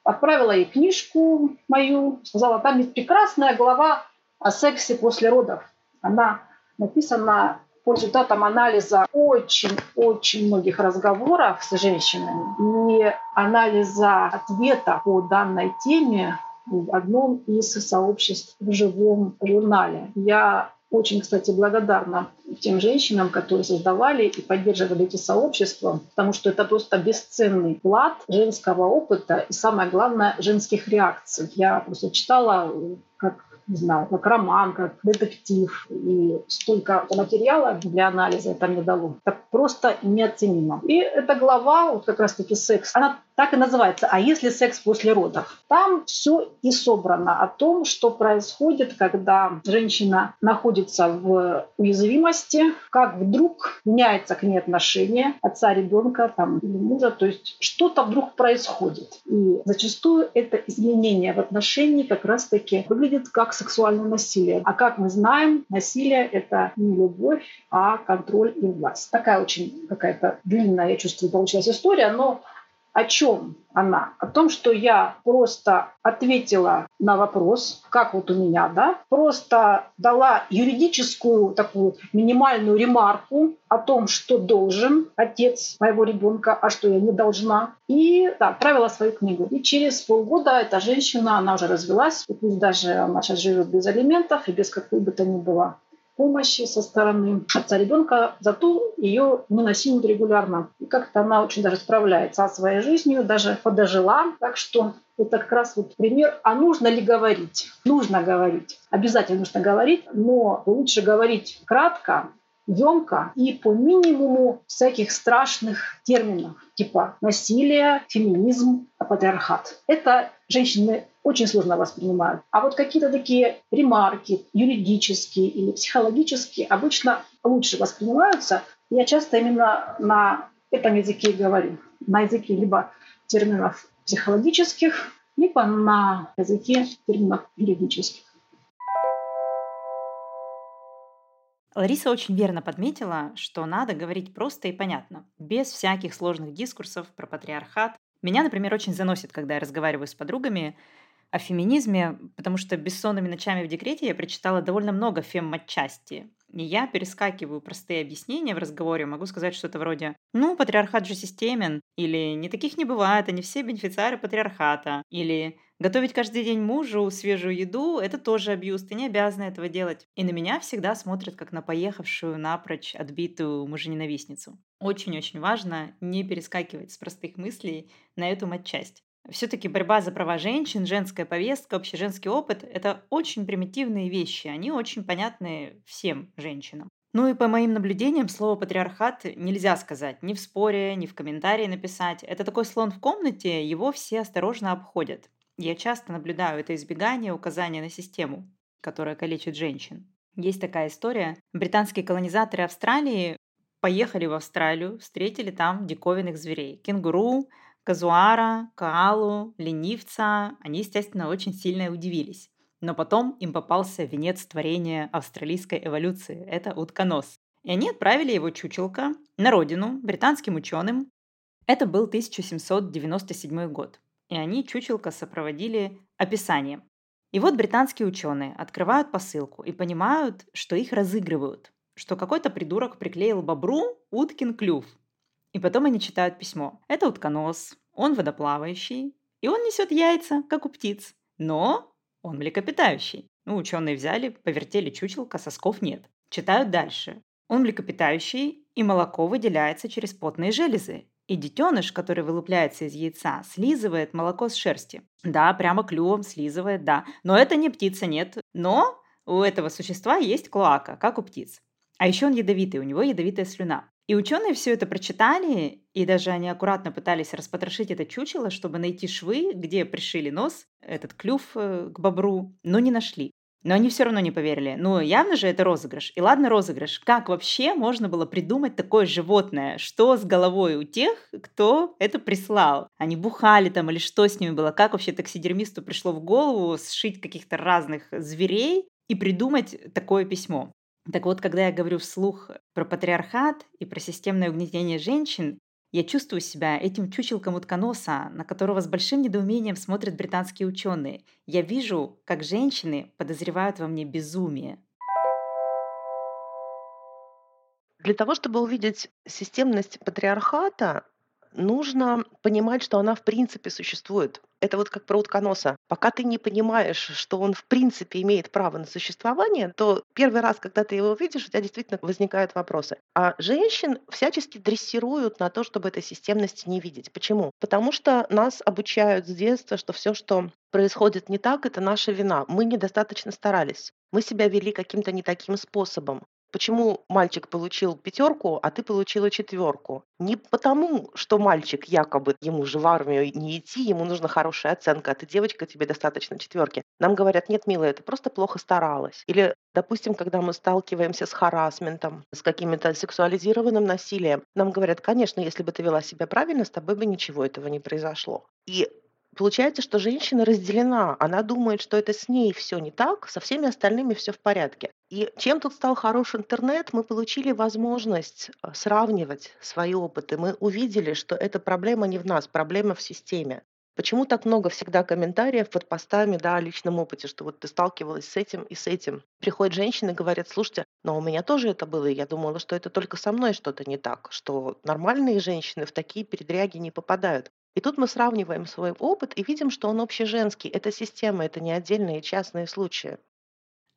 отправила ей книжку мою, сказала, там есть прекрасная глава о сексе после родов. Она написана по результатам анализа очень-очень многих разговоров с женщинами и анализа ответа по данной теме в одном из сообществ в живом журнале. Я очень, кстати, благодарна тем женщинам, которые создавали и поддерживали эти сообщества, потому что это просто бесценный вклад женского опыта и, самое главное, женских реакций. Я просто читала, как не знаю, как роман, как детектив. И столько материала для анализа это мне дало. Это просто неоценимо. И эта глава, вот как раз-таки секс, она так и называется «А если секс после родов?». Там все и собрано о том, что происходит, когда женщина находится в уязвимости, как вдруг меняется к ней отношение отца ребенка там, или мужа, то есть что-то вдруг происходит. И зачастую это изменение в отношении как раз-таки выглядит как сексуальное насилие. А как мы знаем, насилие — это не любовь, а контроль и власть. Такая очень какая-то длинная, я чувствую, получилась история, но о чем она? О том, что я просто ответила на вопрос, как вот у меня, да, просто дала юридическую такую минимальную ремарку о том, что должен отец моего ребенка, а что я не должна. И да, отправила свою книгу. И через полгода эта женщина, она уже развелась, и пусть даже она сейчас живет без алиментов и без какой бы то ни было помощи со стороны отца ребенка, зато ее не насилуют регулярно. И как-то она очень даже справляется со своей жизнью, даже подожила. Так что это как раз вот пример. А нужно ли говорить? Нужно говорить. Обязательно нужно говорить, но лучше говорить кратко, емко и по минимуму всяких страшных терминов, типа насилие, феминизм, патриархат. Это женщины очень сложно воспринимают. А вот какие-то такие ремарки юридические или психологические обычно лучше воспринимаются. Я часто именно на этом языке говорю. На языке либо терминов психологических, либо на языке терминов юридических. Лариса очень верно подметила, что надо говорить просто и понятно, без всяких сложных дискурсов про патриархат. Меня, например, очень заносит, когда я разговариваю с подругами о феминизме, потому что бессонными ночами в декрете я прочитала довольно много фем-матчасти. И я перескакиваю простые объяснения в разговоре, могу сказать что-то вроде «Ну, патриархат же системен», или «Не таких не бывает, они все бенефициары патриархата», или Готовить каждый день мужу свежую еду – это тоже абьюз, ты не обязана этого делать. И на меня всегда смотрят как на поехавшую напрочь отбитую мужененавистницу. Очень-очень важно не перескакивать с простых мыслей на эту матчасть. Все-таки борьба за права женщин, женская повестка, общеженский опыт – это очень примитивные вещи, они очень понятны всем женщинам. Ну и по моим наблюдениям, слово «патриархат» нельзя сказать ни в споре, ни в комментарии написать. Это такой слон в комнате, его все осторожно обходят. Я часто наблюдаю это избегание указания на систему, которая калечит женщин. Есть такая история. Британские колонизаторы Австралии поехали в Австралию, встретили там диковинных зверей. Кенгуру, казуара, каалу, ленивца. Они, естественно, очень сильно удивились. Но потом им попался венец творения австралийской эволюции. Это утконос. И они отправили его чучелка на родину британским ученым. Это был 1797 год и они чучелка сопроводили описанием. И вот британские ученые открывают посылку и понимают, что их разыгрывают, что какой-то придурок приклеил бобру уткин клюв. И потом они читают письмо. Это утконос, он водоплавающий, и он несет яйца, как у птиц, но он млекопитающий. Ну, ученые взяли, повертели чучелка, сосков нет. Читают дальше. Он млекопитающий, и молоко выделяется через потные железы. И детеныш, который вылупляется из яйца, слизывает молоко с шерсти. Да, прямо клювом слизывает, да. Но это не птица, нет. Но у этого существа есть клоака, как у птиц. А еще он ядовитый, у него ядовитая слюна. И ученые все это прочитали, и даже они аккуратно пытались распотрошить это чучело, чтобы найти швы, где пришили нос, этот клюв э, к бобру, но не нашли. Но они все равно не поверили. Ну, явно же это розыгрыш. И ладно розыгрыш. Как вообще можно было придумать такое животное? Что с головой у тех, кто это прислал? Они бухали там или что с ними было? Как вообще таксидермисту пришло в голову сшить каких-то разных зверей и придумать такое письмо? Так вот, когда я говорю вслух про патриархат и про системное угнетение женщин, я чувствую себя этим чучелком утконоса, на которого с большим недоумением смотрят британские ученые. Я вижу, как женщины подозревают во мне безумие. Для того, чтобы увидеть системность патриархата, нужно понимать, что она в принципе существует. Это вот как про утконоса. Пока ты не понимаешь, что он в принципе имеет право на существование, то первый раз, когда ты его увидишь, у тебя действительно возникают вопросы. А женщин всячески дрессируют на то, чтобы этой системности не видеть. Почему? Потому что нас обучают с детства, что все, что происходит не так, это наша вина. Мы недостаточно старались. Мы себя вели каким-то не таким способом. Почему мальчик получил пятерку, а ты получила четверку? Не потому, что мальчик якобы ему же в армию не идти, ему нужна хорошая оценка, а ты девочка, тебе достаточно четверки. Нам говорят, нет, милая, ты просто плохо старалась. Или, допустим, когда мы сталкиваемся с харасментом, с каким-то сексуализированным насилием, нам говорят, конечно, если бы ты вела себя правильно, с тобой бы ничего этого не произошло. И Получается, что женщина разделена. Она думает, что это с ней все не так, со всеми остальными все в порядке. И чем тут стал хорош интернет, мы получили возможность э, сравнивать свои опыты. Мы увидели, что эта проблема не в нас, проблема в системе. Почему так много всегда комментариев под постами да, о личном опыте, что вот ты сталкивалась с этим и с этим. Приходят женщины и говорят, слушайте, но у меня тоже это было, и я думала, что это только со мной что-то не так, что нормальные женщины в такие передряги не попадают. И тут мы сравниваем свой опыт и видим, что он общеженский. Это система, это не отдельные частные случаи.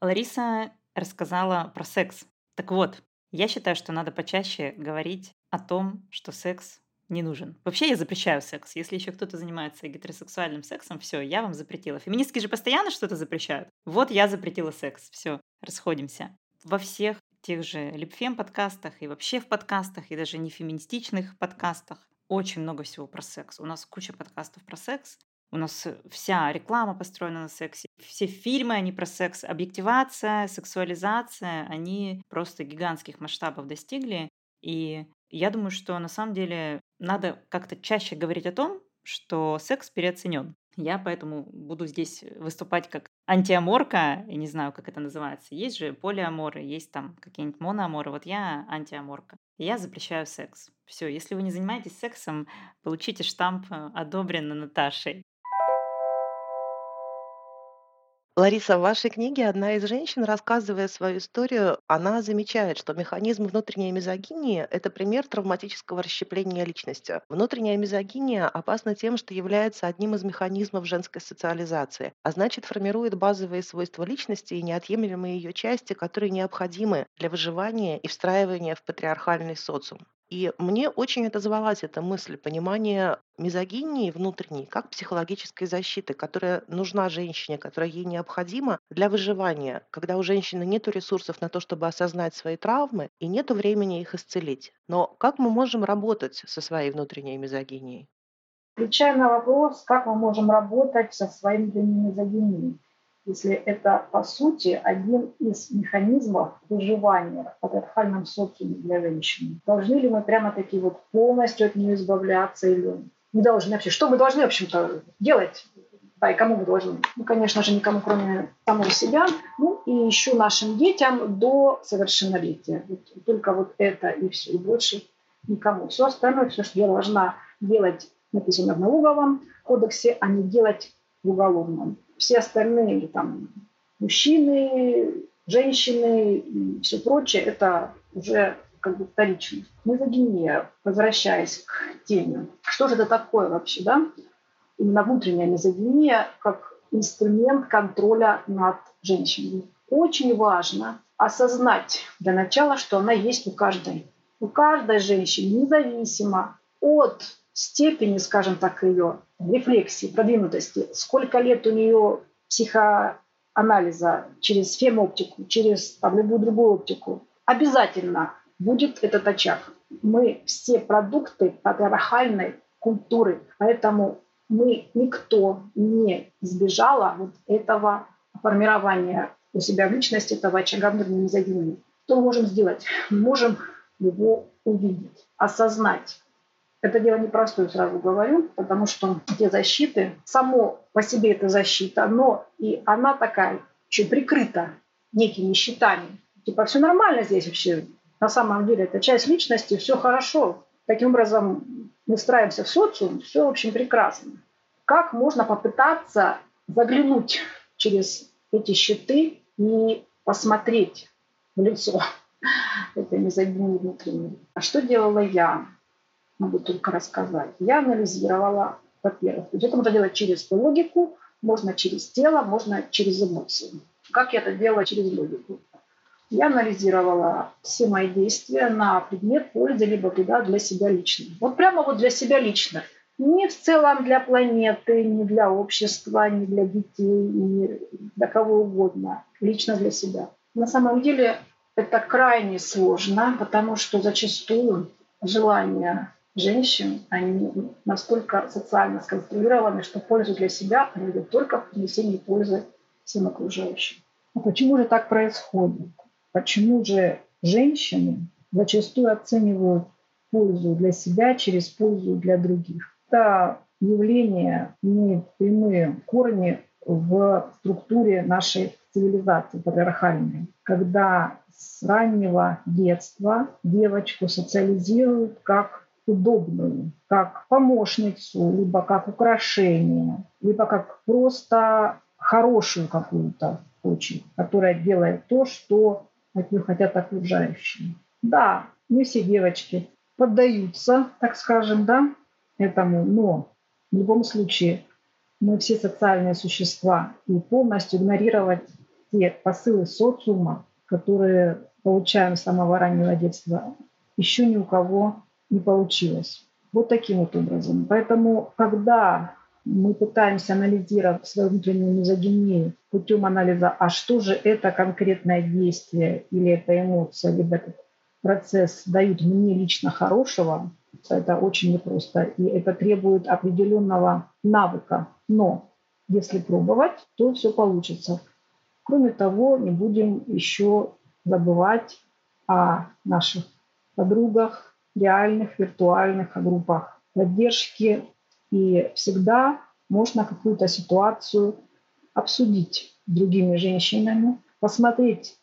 Лариса рассказала про секс. Так вот, я считаю, что надо почаще говорить о том, что секс не нужен. Вообще я запрещаю секс. Если еще кто-то занимается гетеросексуальным сексом, все, я вам запретила. Феминистки же постоянно что-то запрещают. Вот я запретила секс. Все, расходимся. Во всех тех же липфем подкастах и вообще в подкастах, и даже не феминистичных подкастах очень много всего про секс. У нас куча подкастов про секс. У нас э, вся реклама построена на сексе. Все фильмы, они про секс. Объективация, сексуализация, они просто гигантских масштабов достигли. И я думаю, что на самом деле надо как-то чаще говорить о том, что секс переоценен. Я поэтому буду здесь выступать как антиаморка, я не знаю, как это называется. Есть же полиаморы, есть там какие-нибудь моноаморы. Вот я антиаморка. Я запрещаю секс. Все, если вы не занимаетесь сексом, получите штамп э, «Одобрено Наташей». Лариса, в вашей книге одна из женщин, рассказывая свою историю, она замечает, что механизм внутренней мизогинии– это пример травматического расщепления личности. Внутренняя мизогиния опасна тем, что является одним из механизмов женской социализации, а значит формирует базовые свойства личности и неотъемлемые ее части, которые необходимы для выживания и встраивания в патриархальный социум. И мне очень отозвалась эта мысль, понимание мизогинии внутренней как психологической защиты, которая нужна женщине, которая ей необходима для выживания, когда у женщины нет ресурсов на то, чтобы осознать свои травмы и нет времени их исцелить. Но как мы можем работать со своей внутренней мизогинией? Отвечая на вопрос, как мы можем работать со внутренней мизогинией если это, по сути, один из механизмов выживания в патриархальном социуме для женщины. Должны ли мы прямо-таки вот полностью от нее избавляться или не должны вообще? Что мы должны, в общем-то, делать? Да, и кому мы должны? Ну, конечно же, никому, кроме самого себя. Ну, и еще нашим детям до совершеннолетия. Вот, только вот это и все, и больше никому. Все остальное, все, что я должна делать, написано в налоговом кодексе, а не делать в уголовном все остальные там мужчины, женщины и все прочее, это уже как бы вторичность. Мизогиния, возвращаясь к теме, что же это такое вообще, да? Именно внутренняя мизогиния как инструмент контроля над женщиной. Очень важно осознать для начала, что она есть у каждой. У каждой женщины, независимо от степени, скажем так, ее рефлексии, продвинутости, сколько лет у нее психоанализа через фемоптику, через там, любую другую оптику, обязательно будет этот очаг. Мы все продукты патриархальной культуры, поэтому мы никто не избежала вот этого формирования у себя в личности, этого очага внутренней мизогинии. Что мы можем сделать? Мы можем его увидеть, осознать, это дело непростое, сразу говорю, потому что те защиты, само по себе это защита, но и она такая, еще прикрыта некими щитами. Типа все нормально здесь вообще. На самом деле это часть личности, все хорошо. Таким образом мы встраиваемся в социум, все, в общем, прекрасно. Как можно попытаться заглянуть через эти щиты и посмотреть в лицо этой мизогинии внутренней? А что делала я? Могу только рассказать. Я анализировала, во-первых, то есть это можно делать через логику, можно через тело, можно через эмоции. Как я это делала через логику? Я анализировала все мои действия на предмет пользы либо вреда для себя лично. Вот прямо вот для себя лично. Не в целом для планеты, не для общества, не для детей, не для кого угодно, лично для себя. На самом деле это крайне сложно, потому что зачастую желания женщин, они настолько социально сконструированы, что пользу для себя они видят только в принесении пользы всем окружающим. А почему же так происходит? Почему же женщины зачастую оценивают пользу для себя через пользу для других? Это явление имеет прямые корни в структуре нашей цивилизации патриархальной, когда с раннего детства девочку социализируют как удобную, как помощницу, либо как украшение, либо как просто хорошую какую-то очень, которая делает то, что от нее хотят окружающие. Да, не все девочки поддаются, так скажем, да, этому, но в любом случае мы все социальные существа, и полностью игнорировать те посылы социума, которые получаем с самого раннего детства, еще ни у кого не получилось. Вот таким вот образом. Поэтому, когда мы пытаемся анализировать свою внутреннюю мизогинию путем анализа, а что же это конкретное действие или это эмоция, либо этот процесс дают мне лично хорошего, это очень непросто. И это требует определенного навыка. Но если пробовать, то все получится. Кроме того, не будем еще забывать о наших подругах, реальных, виртуальных, группах поддержки. И всегда можно какую-то ситуацию обсудить с другими женщинами, посмотреть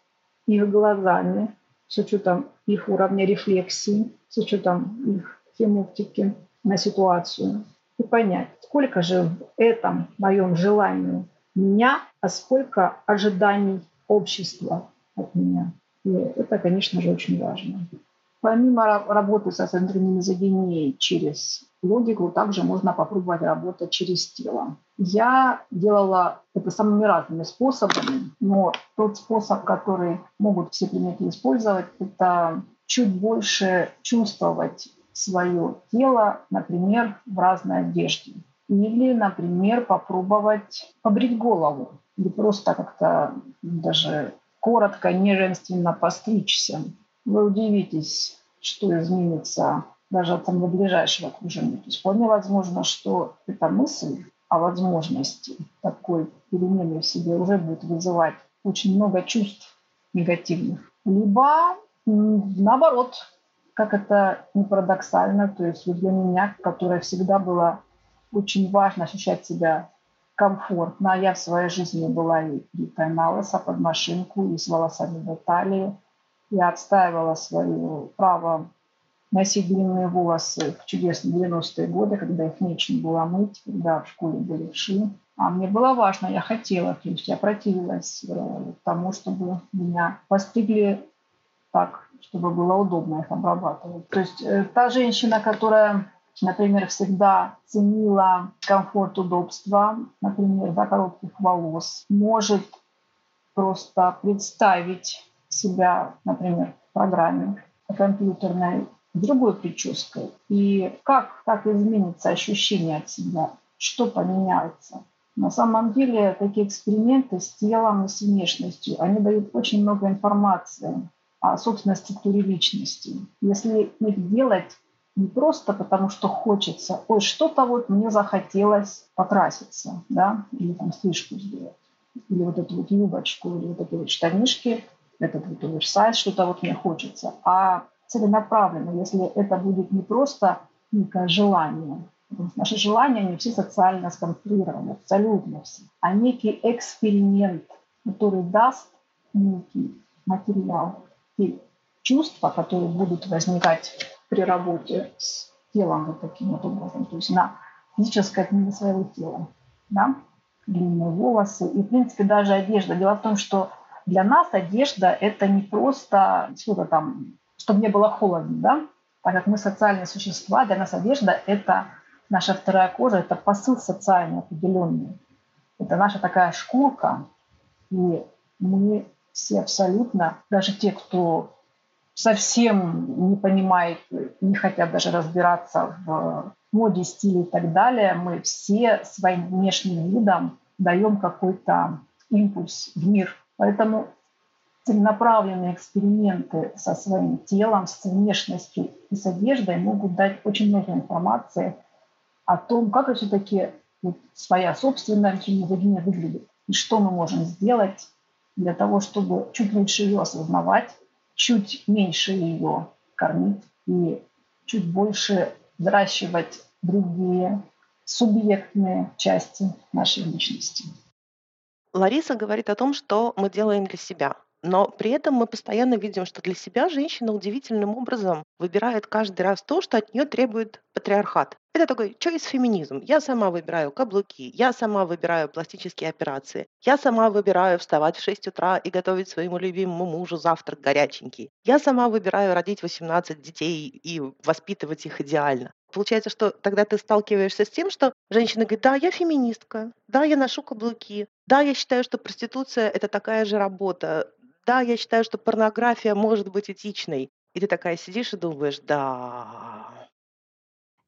их глазами, с учетом их уровня рефлексии, с учетом их семантики на ситуацию и понять, сколько же в этом моем желании меня, а сколько ожиданий общества от меня. И это, конечно же, очень важно. Помимо работы со внутренней мизогинией через логику, также можно попробовать работать через тело. Я делала это самыми разными способами, но тот способ, который могут все клиенты использовать, это чуть больше чувствовать свое тело, например, в разной одежде. Или, например, попробовать побрить голову. Или просто как-то даже коротко, неженственно постричься. Вы удивитесь, что изменится даже от самого ближайшего окружения. То есть вполне возможно, что эта мысль о возможности такой перемены в себе уже будет вызывать очень много чувств негативных. Либо наоборот, как это не парадоксально, то есть для меня, которая всегда была очень важно ощущать себя комфортно. А я в своей жизни была и бритая на под машинку, и с волосами до талии. Я отстаивала свое право носить длинные волосы в чудесные 90-е годы, когда их нечем было мыть, когда в школе были вши. А мне было важно, я хотела, то есть я противилась э, тому, чтобы меня постригли так, чтобы было удобно их обрабатывать. То есть э, та женщина, которая например, всегда ценила комфорт, удобства, например, за коротких волос, может просто представить себя, например, в программе компьютерной другой прической. И как так изменится ощущение от себя, что поменяется. На самом деле такие эксперименты с телом и с внешностью, они дают очень много информации о собственной структуре личности. Если их делать не просто потому, что хочется, ой, что-то вот мне захотелось покраситься, да, или там стрижку сделать, или вот эту вот юбочку, или вот эти вот штанишки, этот вот оверсайз, что-то вот мне хочется, а целенаправленно, если это будет не просто некое желание, наши желания, они все социально сконструированы, абсолютно все, а некий эксперимент, который даст некий материал, те чувства, которые будут возникать при работе с телом вот таким вот образом, то есть на физической отмене своего тела, да, длинные волосы и, в принципе, даже одежда. Дело в том, что для нас одежда – это не просто что-то там, чтобы не было холодно, да, так как мы социальные существа, для нас одежда – это наша вторая кожа, это посыл социальный определенный. Это наша такая шкурка, и мы все абсолютно, даже те, кто совсем не понимает, не хотят даже разбираться в моде, стиле и так далее, мы все своим внешним видом даем какой-то импульс в мир. Поэтому целенаправленные эксперименты со своим телом, с внешностью и с одеждой могут дать очень много информации о том, как все-таки вот своя собственная мизогиния выглядит и что мы можем сделать для того, чтобы чуть лучше ее осознавать, чуть меньше ее кормить и чуть больше взращивать другие субъектные части нашей личности. Лариса говорит о том, что мы делаем для себя. Но при этом мы постоянно видим, что для себя женщина удивительным образом выбирает каждый раз то, что от нее требует патриархат. Это такой choice феминизм. Я сама выбираю каблуки, я сама выбираю пластические операции, я сама выбираю вставать в 6 утра и готовить своему любимому мужу завтрак горяченький. Я сама выбираю родить 18 детей и воспитывать их идеально. Получается, что тогда ты сталкиваешься с тем, что женщина говорит, да, я феминистка, да, я ношу каблуки, да, я считаю, что проституция — это такая же работа, да, я считаю, что порнография может быть этичной. И ты такая сидишь и думаешь, да,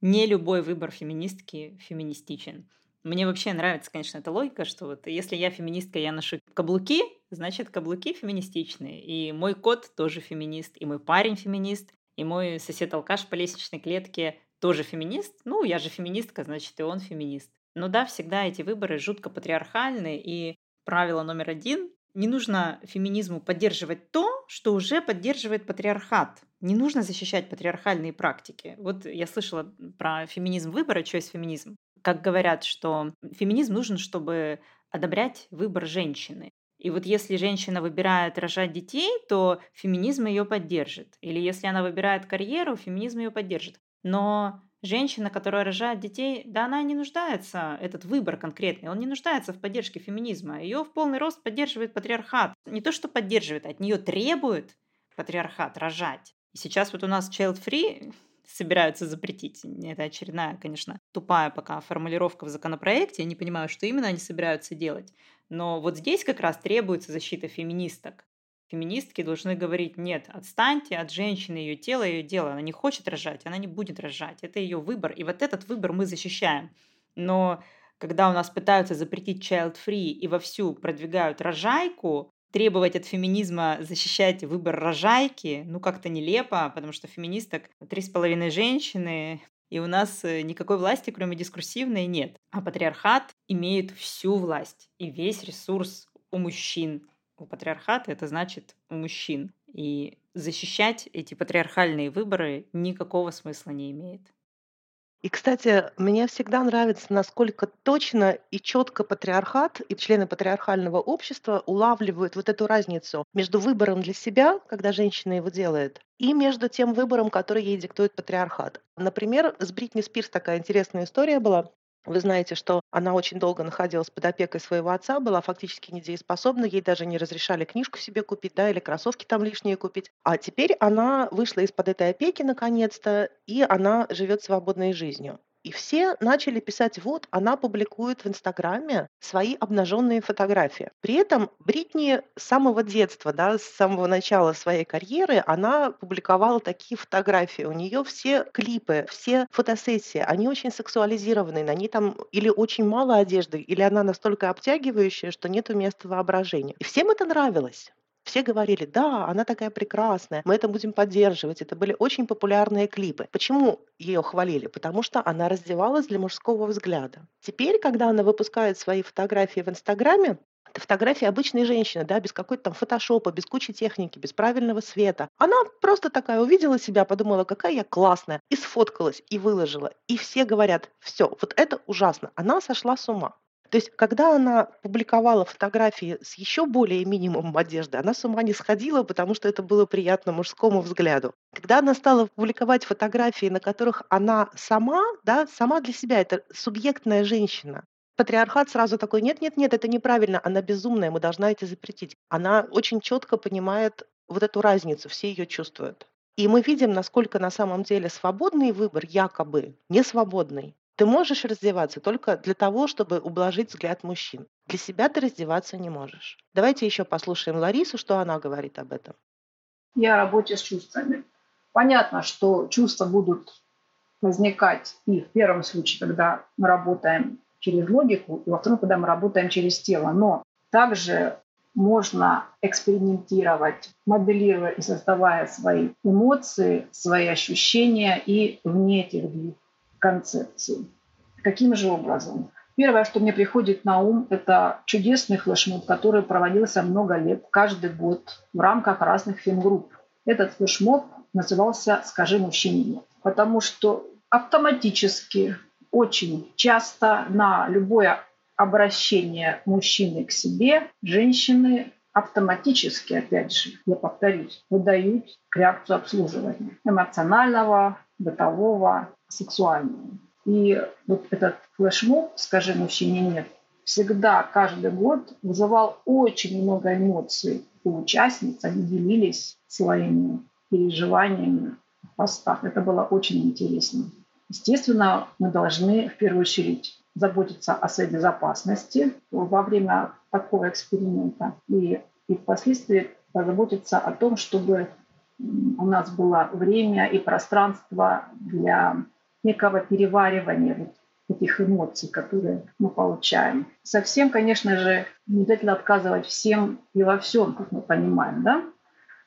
не любой выбор феминистки феминистичен. Мне вообще нравится, конечно, эта логика, что вот если я феминистка, я ношу каблуки, значит, каблуки феминистичные. И мой кот тоже феминист, и мой парень феминист, и мой сосед-алкаш по лестничной клетке тоже феминист. Ну, я же феминистка, значит, и он феминист. Но да, всегда эти выборы жутко патриархальны, и правило номер один не нужно феминизму поддерживать то, что уже поддерживает патриархат. Не нужно защищать патриархальные практики. Вот я слышала про феминизм выбора, что есть феминизм. Как говорят, что феминизм нужен, чтобы одобрять выбор женщины. И вот если женщина выбирает рожать детей, то феминизм ее поддержит. Или если она выбирает карьеру, феминизм ее поддержит. Но женщина, которая рожает детей, да, она не нуждается, этот выбор конкретный, он не нуждается в поддержке феминизма. Ее в полный рост поддерживает патриархат. Не то, что поддерживает, от нее требует патриархат рожать. И сейчас вот у нас child free собираются запретить. Это очередная, конечно, тупая пока формулировка в законопроекте. Я не понимаю, что именно они собираются делать. Но вот здесь как раз требуется защита феминисток. Феминистки должны говорить, нет, отстаньте от женщины, ее тело, ее дело. Она не хочет рожать, она не будет рожать. Это ее выбор. И вот этот выбор мы защищаем. Но когда у нас пытаются запретить child-free и вовсю продвигают рожайку, требовать от феминизма защищать выбор рожайки, ну как-то нелепо, потому что феминисток три с половиной женщины, и у нас э, никакой власти, кроме дискурсивной, нет. А патриархат имеет всю власть и весь ресурс у мужчин у патриархата, это значит у мужчин. И защищать эти патриархальные выборы никакого смысла не имеет. И, кстати, мне всегда нравится, насколько точно и четко патриархат и члены патриархального общества улавливают вот эту разницу между выбором для себя, когда женщина его делает, и между тем выбором, который ей диктует патриархат. Например, с Бритни Спирс такая интересная история была. Вы знаете, что она очень долго находилась под опекой своего отца, была фактически недееспособна, ей даже не разрешали книжку себе купить, да, или кроссовки там лишние купить. А теперь она вышла из-под этой опеки наконец-то, и она живет свободной жизнью. И все начали писать, вот, она публикует в Инстаграме свои обнаженные фотографии. При этом Бритни с самого детства, да, с самого начала своей карьеры, она публиковала такие фотографии. У нее все клипы, все фотосессии, они очень сексуализированные, на ней там или очень мало одежды, или она настолько обтягивающая, что нет места воображения. И всем это нравилось. Все говорили, да, она такая прекрасная, мы это будем поддерживать. Это были очень популярные клипы. Почему ее хвалили? Потому что она раздевалась для мужского взгляда. Теперь, когда она выпускает свои фотографии в Инстаграме, это фотографии обычной женщины, да, без какой-то там фотошопа, без кучи техники, без правильного света. Она просто такая увидела себя, подумала, какая я классная, и сфоткалась, и выложила. И все говорят, все, вот это ужасно, она сошла с ума. То есть, когда она публиковала фотографии с еще более минимумом одежды, она с ума не сходила, потому что это было приятно мужскому взгляду. Когда она стала публиковать фотографии, на которых она сама, да, сама для себя, это субъектная женщина, Патриархат сразу такой, нет-нет-нет, это неправильно, она безумная, мы должны это запретить. Она очень четко понимает вот эту разницу, все ее чувствуют. И мы видим, насколько на самом деле свободный выбор якобы не свободный. Ты можешь раздеваться только для того, чтобы ублажить взгляд мужчин. Для себя ты раздеваться не можешь. Давайте еще послушаем Ларису, что она говорит об этом. Я работаю с чувствами. Понятно, что чувства будут возникать и в первом случае, когда мы работаем через логику, и во втором, когда мы работаем через тело. Но также можно экспериментировать, моделируя и создавая свои эмоции, свои ощущения и вне этих двух концепций. Каким же образом? Первое, что мне приходит на ум, это чудесный флешмоб, который проводился много лет, каждый год в рамках разных фемгрупп. Этот флешмоб назывался «Скажи мужчине нет», потому что автоматически очень часто на любое обращение мужчины к себе женщины автоматически, опять же, я повторюсь, выдают реакцию обслуживания эмоционального, бытового, сексуального. И вот этот флешмоб «Скажи мужчине нет» всегда, каждый год вызывал очень много эмоций у участниц. Они делились своими переживаниями в постах. Это было очень интересно. Естественно, мы должны в первую очередь заботиться о своей безопасности во время такого эксперимента и, и впоследствии позаботиться о том, чтобы у нас было время и пространство для некого переваривания вот этих эмоций, которые мы получаем. Совсем, конечно же, не обязательно отказывать всем и во всем, как мы понимаем, да?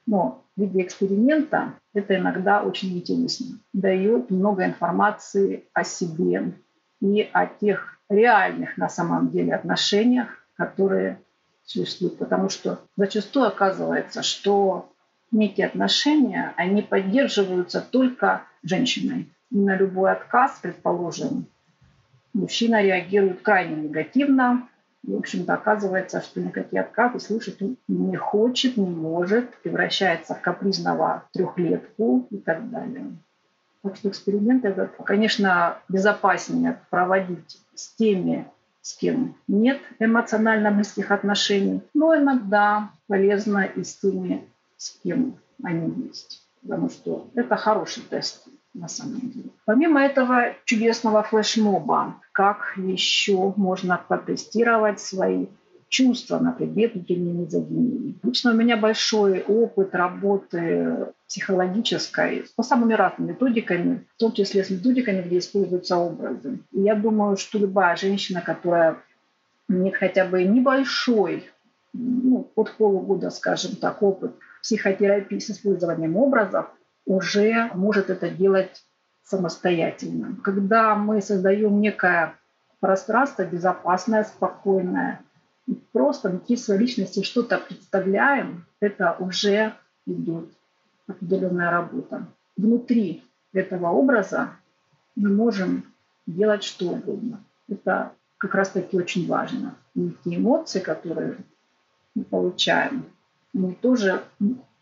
Но в виде эксперимента это иногда очень интересно. Дает много информации о себе и о тех реальных на самом деле отношениях, которые существуют. Потому что зачастую оказывается, что некие отношения, они поддерживаются только женщиной. И на любой отказ, предположим, мужчина реагирует крайне негативно, в общем-то, оказывается, что никакие отказы слышать не хочет, не может, превращается в капризного трехлетку и так далее. Так что эксперимент этот, конечно, безопаснее проводить с теми, с кем нет эмоционально близких отношений, но иногда полезно и с теми, с кем они есть. Потому что это хороший тест на самом деле. Помимо этого чудесного флешмоба, как еще можно протестировать свои чувства на предмет внутренней мизогинии. У меня большой опыт работы психологической по самыми разными методиками, в том числе с методиками, где используются образы. И я думаю, что любая женщина, которая имеет хотя бы небольшой, ну, от полугода, скажем так, опыт психотерапии с использованием образов, уже может это делать самостоятельно. Когда мы создаем некое пространство безопасное, спокойное, просто внутри своей личности что-то представляем, это уже идет определенная работа. Внутри этого образа мы можем делать что угодно. Это как раз-таки очень важно. И те эмоции, которые мы получаем, тоже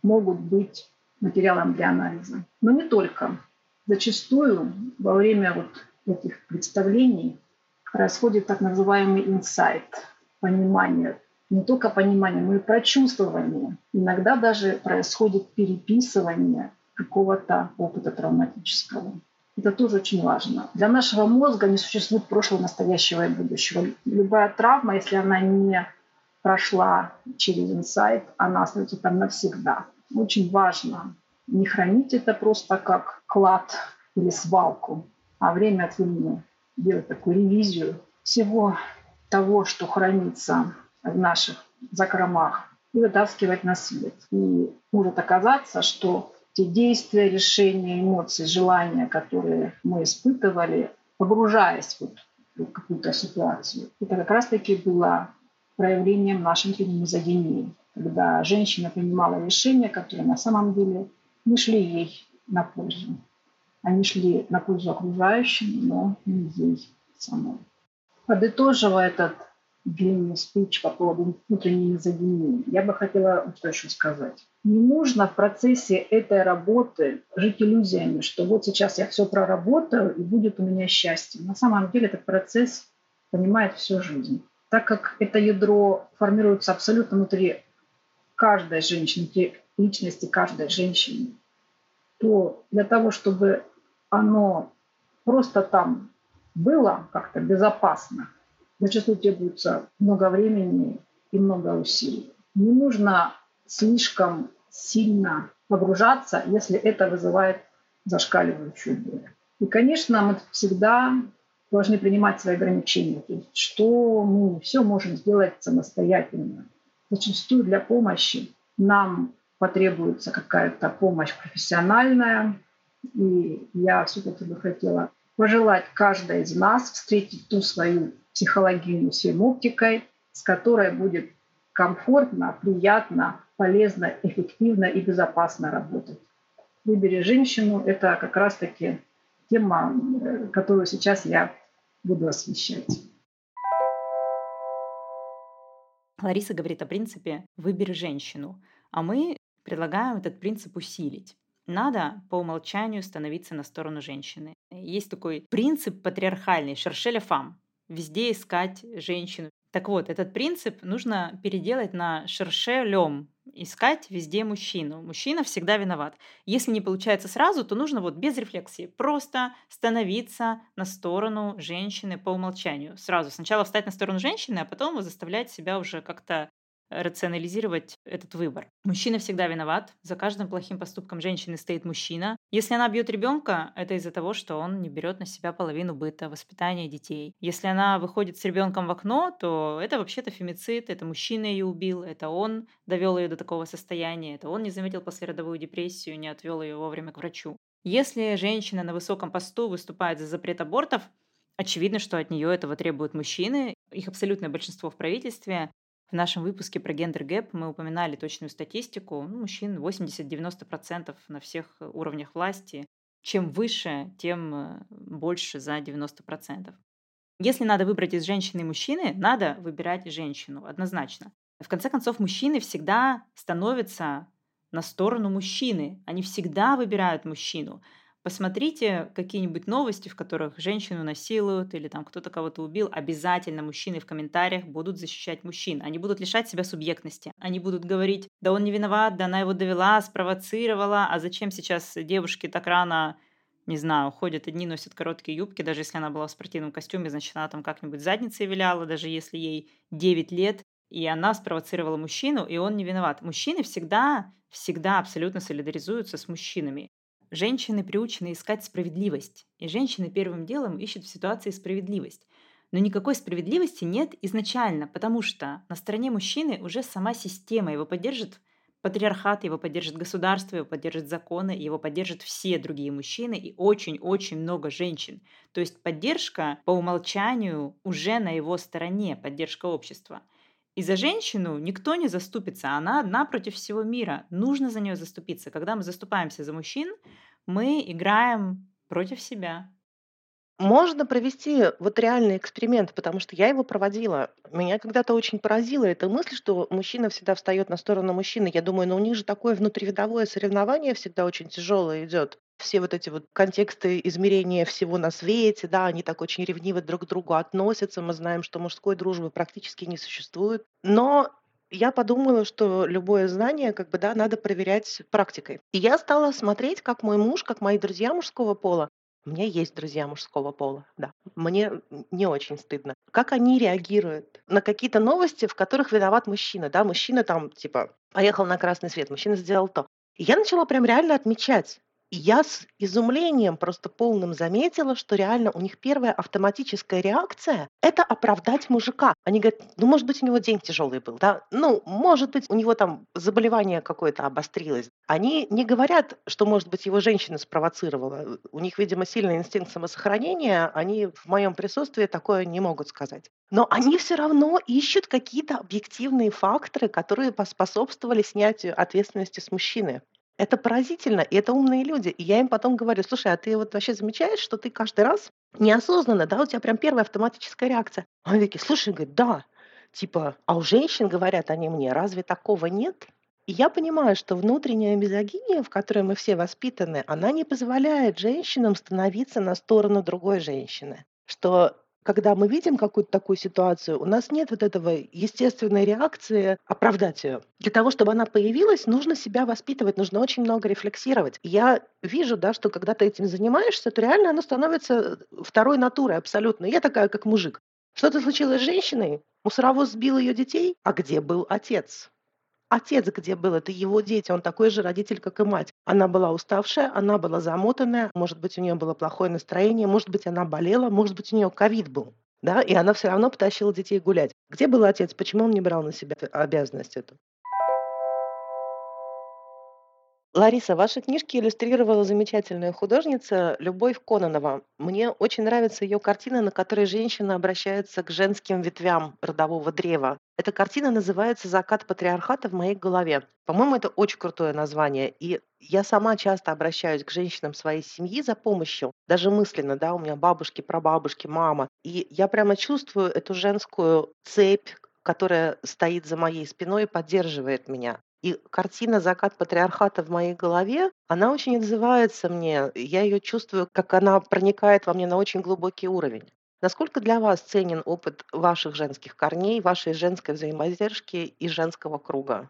могут быть материалом для анализа. Но не только. Зачастую во время вот этих представлений происходит так называемый инсайт, понимание, не только понимание, но и прочувствование. Иногда даже происходит переписывание какого-то опыта травматического. Это тоже очень важно. Для нашего мозга не существует прошлого, настоящего и будущего. Любая травма, если она не прошла через инсайт, она остается там навсегда. Очень важно не хранить это просто как клад или свалку, а время от времени делать такую ревизию всего того, что хранится в наших закромах, и вытаскивать на свет. И может оказаться, что те действия, решения, эмоции, желания, которые мы испытывали, погружаясь вот в какую-то ситуацию, это как раз-таки было проявлением нашей мизогинии, когда женщина принимала решения, которые на самом деле не шли ей на пользу. Они шли на пользу окружающим, но не ей самой. Подытоживая этот длинный спич по поводу внутренней мизогинии, я бы хотела что еще сказать. Не нужно в процессе этой работы жить иллюзиями, что вот сейчас я все проработаю и будет у меня счастье. На самом деле этот процесс понимает всю жизнь. Так как это ядро формируется абсолютно внутри каждой женщины, внутри личности каждой женщины, то для того, чтобы оно просто там было как-то безопасно, зачастую требуется много времени и много усилий. Не нужно слишком сильно погружаться, если это вызывает зашкаливающую боль. И, конечно, мы всегда должны принимать свои ограничения. То есть, что мы все можем сделать самостоятельно. Зачастую для помощи нам потребуется какая-то помощь профессиональная. И я все-таки бы хотела пожелать каждой из нас встретить ту свою психологию с оптикой, с которой будет комфортно, приятно, полезно, эффективно и безопасно работать. Выбери женщину – это как раз-таки тема, э, которую сейчас я буду освещать. Лариса говорит о принципе «выбери женщину», а мы предлагаем этот принцип усилить. Надо по умолчанию становиться на сторону женщины. Есть такой принцип патриархальный «шершеля фам» – везде искать женщину. Так вот, этот принцип нужно переделать на «шершелем», искать везде мужчину. Мужчина всегда виноват. Если не получается сразу, то нужно вот без рефлексии просто становиться на сторону женщины по умолчанию. Сразу. Сначала встать на сторону женщины, а потом заставлять себя уже как-то рационализировать этот выбор. Мужчина всегда виноват. За каждым плохим поступком женщины стоит мужчина. Если она бьет ребенка, это из-за того, что он не берет на себя половину быта, воспитания детей. Если она выходит с ребенком в окно, то это вообще-то фемицид, это мужчина ее убил, это он довел ее до такого состояния, это он не заметил послеродовую депрессию, не отвел ее вовремя к врачу. Если женщина на высоком посту выступает за запрет абортов, Очевидно, что от нее этого требуют мужчины. Их абсолютное большинство в правительстве. В нашем выпуске про гендер гэп мы упоминали точную статистику. Ну, мужчин 80-90% на всех уровнях власти. Чем выше, тем э, больше за 90%. Если надо выбрать из женщины и мужчины, надо выбирать женщину, однозначно. В конце концов, мужчины всегда становятся на сторону мужчины. Они всегда выбирают мужчину. Посмотрите какие-нибудь новости, в которых женщину насилуют или там кто-то кого-то убил. Обязательно мужчины в комментариях будут защищать мужчин. Они будут лишать себя субъектности. Они будут говорить, да он не виноват, да она его довела, спровоцировала. А зачем сейчас девушки так рано не знаю, ходят одни, носят короткие юбки, даже если она была в спортивном костюме, значит, она там как-нибудь задницей виляла, даже если ей 9 лет, и она спровоцировала мужчину, и он не виноват. Мужчины всегда, всегда абсолютно солидаризуются с мужчинами. Женщины приучены искать справедливость, и женщины первым делом ищут в ситуации справедливость. Но никакой справедливости нет изначально, потому что на стороне мужчины уже сама система, его поддержит патриархат, его поддержит государство, его поддержит законы, его поддержат все другие мужчины и очень-очень много женщин. То есть поддержка по умолчанию уже на его стороне, поддержка общества – и за женщину никто не заступится, она одна против всего мира. Нужно за нее заступиться. Когда мы заступаемся за мужчин, мы играем против себя. Можно провести вот реальный эксперимент, потому что я его проводила. Меня когда-то очень поразила эта мысль, что мужчина всегда встает на сторону мужчины. Я думаю, но ну у них же такое внутривидовое соревнование всегда очень тяжелое идет все вот эти вот контексты измерения всего на свете, да, они так очень ревниво друг к другу относятся. Мы знаем, что мужской дружбы практически не существует. Но я подумала, что любое знание, как бы, да, надо проверять практикой. И я стала смотреть, как мой муж, как мои друзья мужского пола, у меня есть друзья мужского пола, да. Мне не очень стыдно. Как они реагируют на какие-то новости, в которых виноват мужчина, да, мужчина там, типа, поехал на красный свет, мужчина сделал то. И я начала прям реально отмечать, я с изумлением просто полным заметила, что реально у них первая автоматическая реакция– это оправдать мужика. Они говорят, ну, может быть, у него день тяжелый был, да? Ну, может быть, у него там заболевание какое-то обострилось. Они не говорят, что, может быть, его женщина спровоцировала. У них, видимо, сильный инстинкт самосохранения. Они в моем присутствии такое не могут сказать. Но они все равно ищут какие-то объективные факторы, которые поспособствовали снятию ответственности с мужчины. Это поразительно, и это умные люди. И я им потом говорю, слушай, а ты вот вообще замечаешь, что ты каждый раз неосознанно, да, у тебя прям первая автоматическая реакция. А они такие, слушай, говорит, да, типа, а у женщин, говорят они мне, разве такого нет? И я понимаю, что внутренняя мизогиния, в которой мы все воспитаны, она не позволяет женщинам становиться на сторону другой женщины. Что когда мы видим какую-то такую ситуацию, у нас нет вот этого естественной реакции оправдать ее. Для того, чтобы она появилась, нужно себя воспитывать, нужно очень много рефлексировать. Я вижу, да, что когда ты этим занимаешься, то реально оно становится второй натурой абсолютно. Я такая, как мужик. Что-то случилось с женщиной, мусоровоз сбил ее детей, а где был отец? Отец где был? Это его дети, он такой же родитель, как и мать. Она была уставшая, она была замотанная, может быть, у нее было плохое настроение, может быть, она болела, может быть, у нее ковид был. Да, и она все равно потащила детей гулять. Где был отец? Почему он не брал на себя обязанность эту? Лариса, ваши книжки иллюстрировала замечательная художница Любовь Кононова. Мне очень нравится ее картина, на которой женщина обращается к женским ветвям родового древа. Эта картина называется «Закат патриархата в моей голове». По-моему, это очень крутое название. И я сама часто обращаюсь к женщинам своей семьи за помощью, даже мысленно, да, у меня бабушки, прабабушки, мама. И я прямо чувствую эту женскую цепь, которая стоит за моей спиной и поддерживает меня. И картина «Закат патриархата» в моей голове, она очень отзывается мне. Я ее чувствую, как она проникает во мне на очень глубокий уровень. Насколько для вас ценен опыт ваших женских корней, вашей женской взаимодержки и женского круга?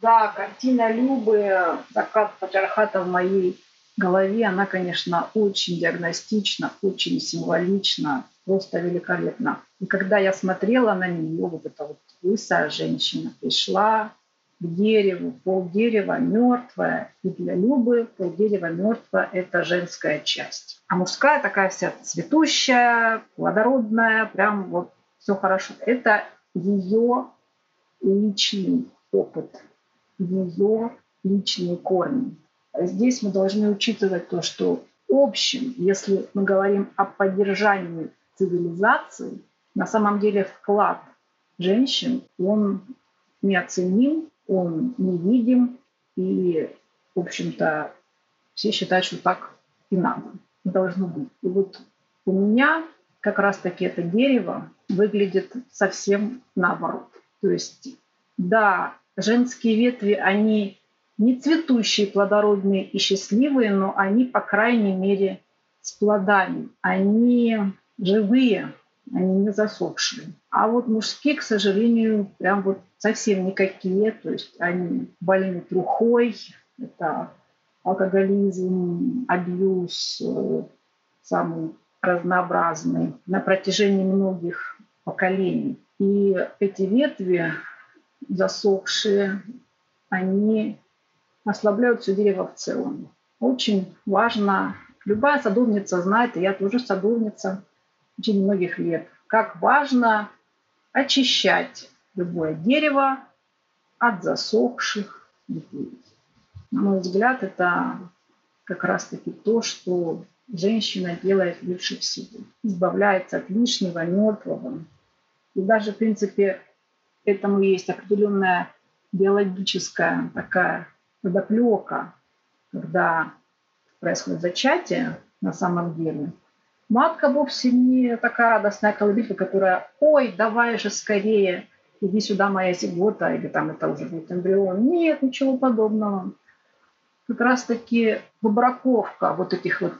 Да, картина Любы «Закат патриархата» в моей голове, она, конечно, очень диагностична, очень символична, просто великолепна. И когда я смотрела на нее, вот эта вот лысая женщина пришла, дереву, пол дерева мертвое, и для Любы пол дерева мертвое – это женская часть. А мужская такая вся цветущая, плодородная, прям вот все хорошо. Это ее личный опыт, ее личные корни. Здесь мы должны учитывать то, что общем, если мы говорим о поддержании цивилизации, на самом деле вклад женщин, он неоценим, он невидим, и, в общем-то, все считают, что так и надо, должно быть. И вот у меня как раз-таки это дерево выглядит совсем наоборот. То есть, да, женские ветви, они не цветущие, плодородные и счастливые, но они, по крайней мере, с плодами. Они живые, они не засохшие. А вот мужские, к сожалению, прям вот совсем никакие, то есть они больны трухой, это алкоголизм, абьюз, э, самый разнообразный на протяжении многих поколений. И эти ветви засохшие, они ослабляют все дерево в целом. Очень важно, любая садовница знает, и я тоже садовница очень многих лет, как важно очищать любое дерево от засохших ветвей. На мой взгляд, это как раз-таки то, что женщина делает лучше всего. Избавляется от лишнего, мертвого. И даже, в принципе, этому есть определенная биологическая такая подоплека, когда происходит зачатие на самом деле. Матка вовсе не такая радостная колыбелька, которая «Ой, давай же скорее, иди сюда, моя зигота», или там это уже будет эмбрион. Нет, ничего подобного. Как раз-таки выбраковка вот этих вот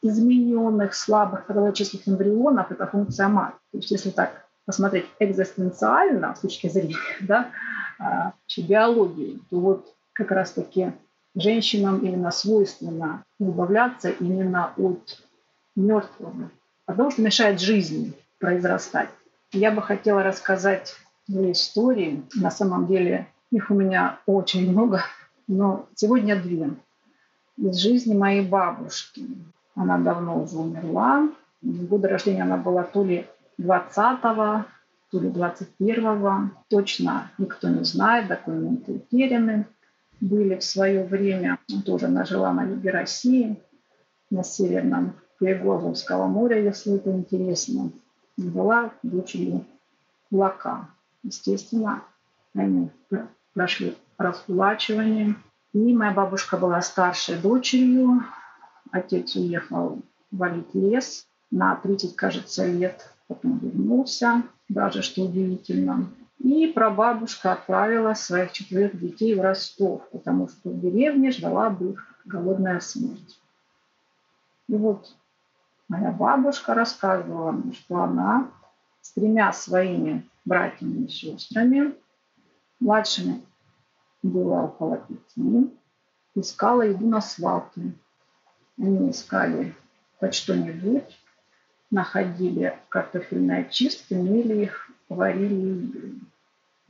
измененных, слабых фотологических эмбрионов – это функция матки. То есть если так посмотреть экзистенциально с точки зрения да, а, биологии, то вот как раз-таки женщинам именно свойственно избавляться именно от мертвого, потому что мешает жизни произрастать. Я бы хотела рассказать две истории. На самом деле их у меня очень много, но сегодня две. Из жизни моей бабушки. Она давно уже умерла. Года рождения она была то ли 20-го, то ли 21-го. Точно никто не знает, документы утеряны были в свое время. Тоже она жила на юге России, на северном Азовского моря, если это интересно. Была дочерью Лака. Естественно, они прошли раскулачивание. И моя бабушка была старшей дочерью. Отец уехал валить лес на 30, кажется, лет. Потом вернулся, даже что удивительно. И прабабушка отправила своих четырех детей в Ростов, потому что в деревне ждала бы их голодная смерть. И вот моя бабушка рассказывала что она с тремя своими братьями и сестрами, младшими было около пяти, искала еду на свалке. Они искали хоть что-нибудь, находили картофельные чистки, мыли их, варили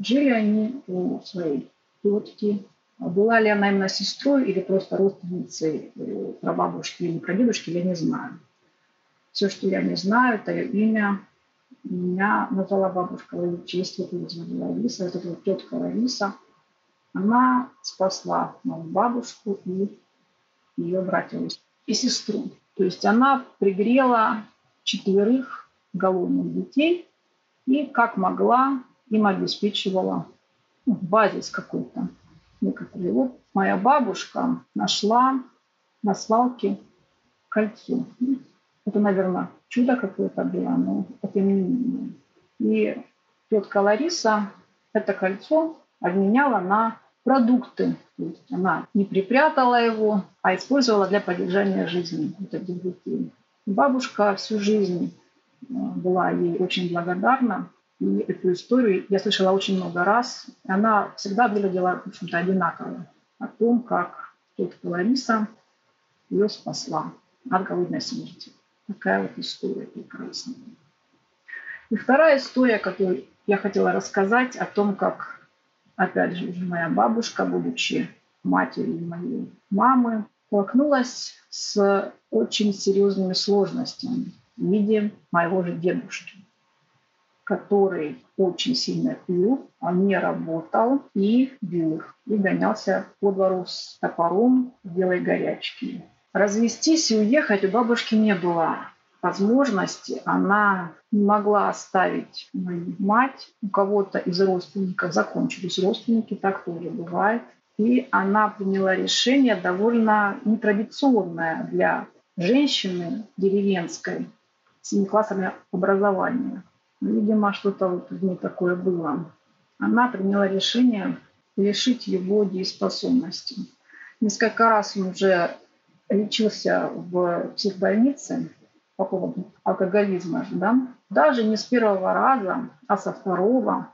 Жили они у своей тетки. Была ли она именно сестрой или просто родственницей э, прабабушки или прадедушки, я не знаю. Все, что я не знаю, это имя. Меня назвала бабушка в честь, вот звали Лариса, это вот тетка Лариса. Она спасла мою бабушку и ее братьев и сестру. То есть она пригрела четверых голодных детей и как могла им обеспечивала ну, базис какой-то некоторые. Вот моя бабушка нашла на свалке кольцо. Это, наверное, чудо какое-то было, но это не менее. И тетка Лариса это кольцо обменяла на продукты. Она не припрятала его, а использовала для поддержания жизни вот этих детей. Бабушка всю жизнь э, была ей очень благодарна. И эту историю я слышала очень много раз. Она всегда выглядела, в общем-то, одинаково. О том, как тетка Лариса ее спасла от голодной смерти. Такая вот история прекрасная. И вторая история, которую я хотела рассказать, о том, как, опять же, моя бабушка, будучи матерью моей мамы, столкнулась с очень серьезными сложностями в виде моего же дедушки который очень сильно пил, он не работал и бил их. И гонялся по двору с топором в белой горячке. Развестись и уехать у бабушки не было возможности. Она не могла оставить мать. У кого-то из родственников закончились родственники, так тоже бывает. И она приняла решение довольно нетрадиционное для женщины деревенской с классами образования. Видимо, что-то вот в ней такое было. Она приняла решение лишить его дееспособности. Несколько раз он уже лечился в психбольнице по поводу алкоголизма. Да? Даже не с первого раза, а со второго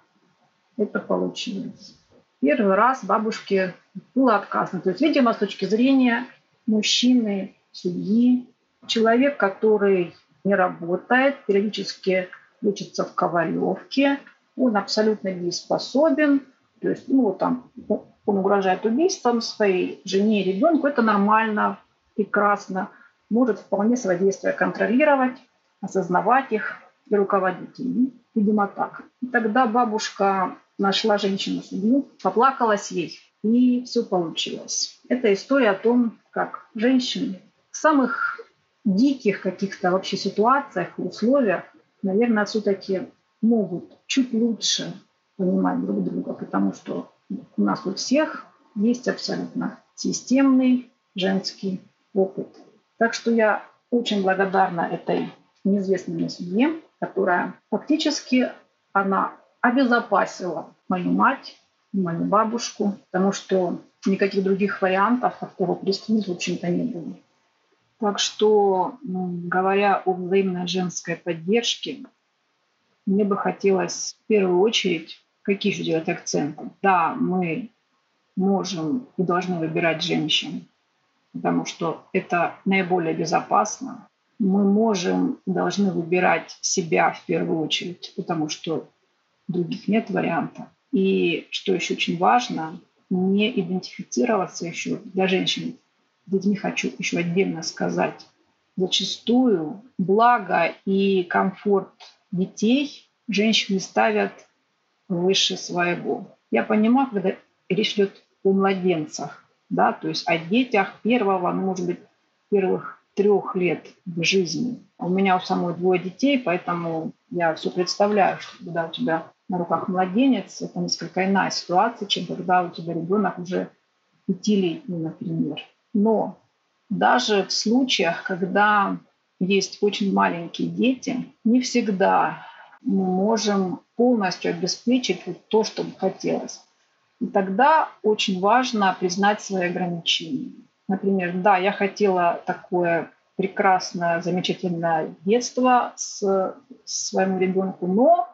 это получилось. Первый раз бабушке было отказано. То есть, видимо, с точки зрения мужчины, судьи, человек, который не работает, периодически учится в Ковалевке, он абсолютно дееспособен, то есть, ну, там, он угрожает убийством своей жене и ребенку, это нормально, прекрасно, может вполне свои действия контролировать, осознавать их и руководить ими. Видимо, так. И тогда бабушка нашла женщину судью, поплакалась ей, и все получилось. Это история о том, как женщины в самых диких каких-то вообще ситуациях условиях наверное, все-таки могут чуть лучше понимать друг друга, потому что у нас у всех есть абсолютно системный женский опыт. Так что я очень благодарна этой неизвестной мне судье, которая фактически она обезопасила мою мать, мою бабушку, потому что никаких других вариантов такого преступления, в общем-то, не было. Так что, ну, говоря о взаимной женской поддержке, мне бы хотелось в первую очередь какие же делать акценты. Да, мы можем и должны выбирать женщин, потому что это наиболее безопасно. Мы можем должны выбирать себя в первую очередь, потому что других нет варианта. И что еще очень важно, не идентифицироваться еще для женщин детьми хочу еще отдельно сказать. Зачастую благо и комфорт детей женщины ставят выше своего. Я понимаю, когда речь идет о младенцах, да, то есть о детях первого, ну, может быть, первых трех лет жизни. У меня у самой двое детей, поэтому я все представляю, что когда у тебя на руках младенец, это несколько иная ситуация, чем когда у тебя ребенок уже пятилетний, например. Но даже в случаях, когда есть очень маленькие дети, не всегда мы можем полностью обеспечить вот то, что бы хотелось. И тогда очень важно признать свои ограничения. Например, да, я хотела такое прекрасное, замечательное детство с, своему ребенку, но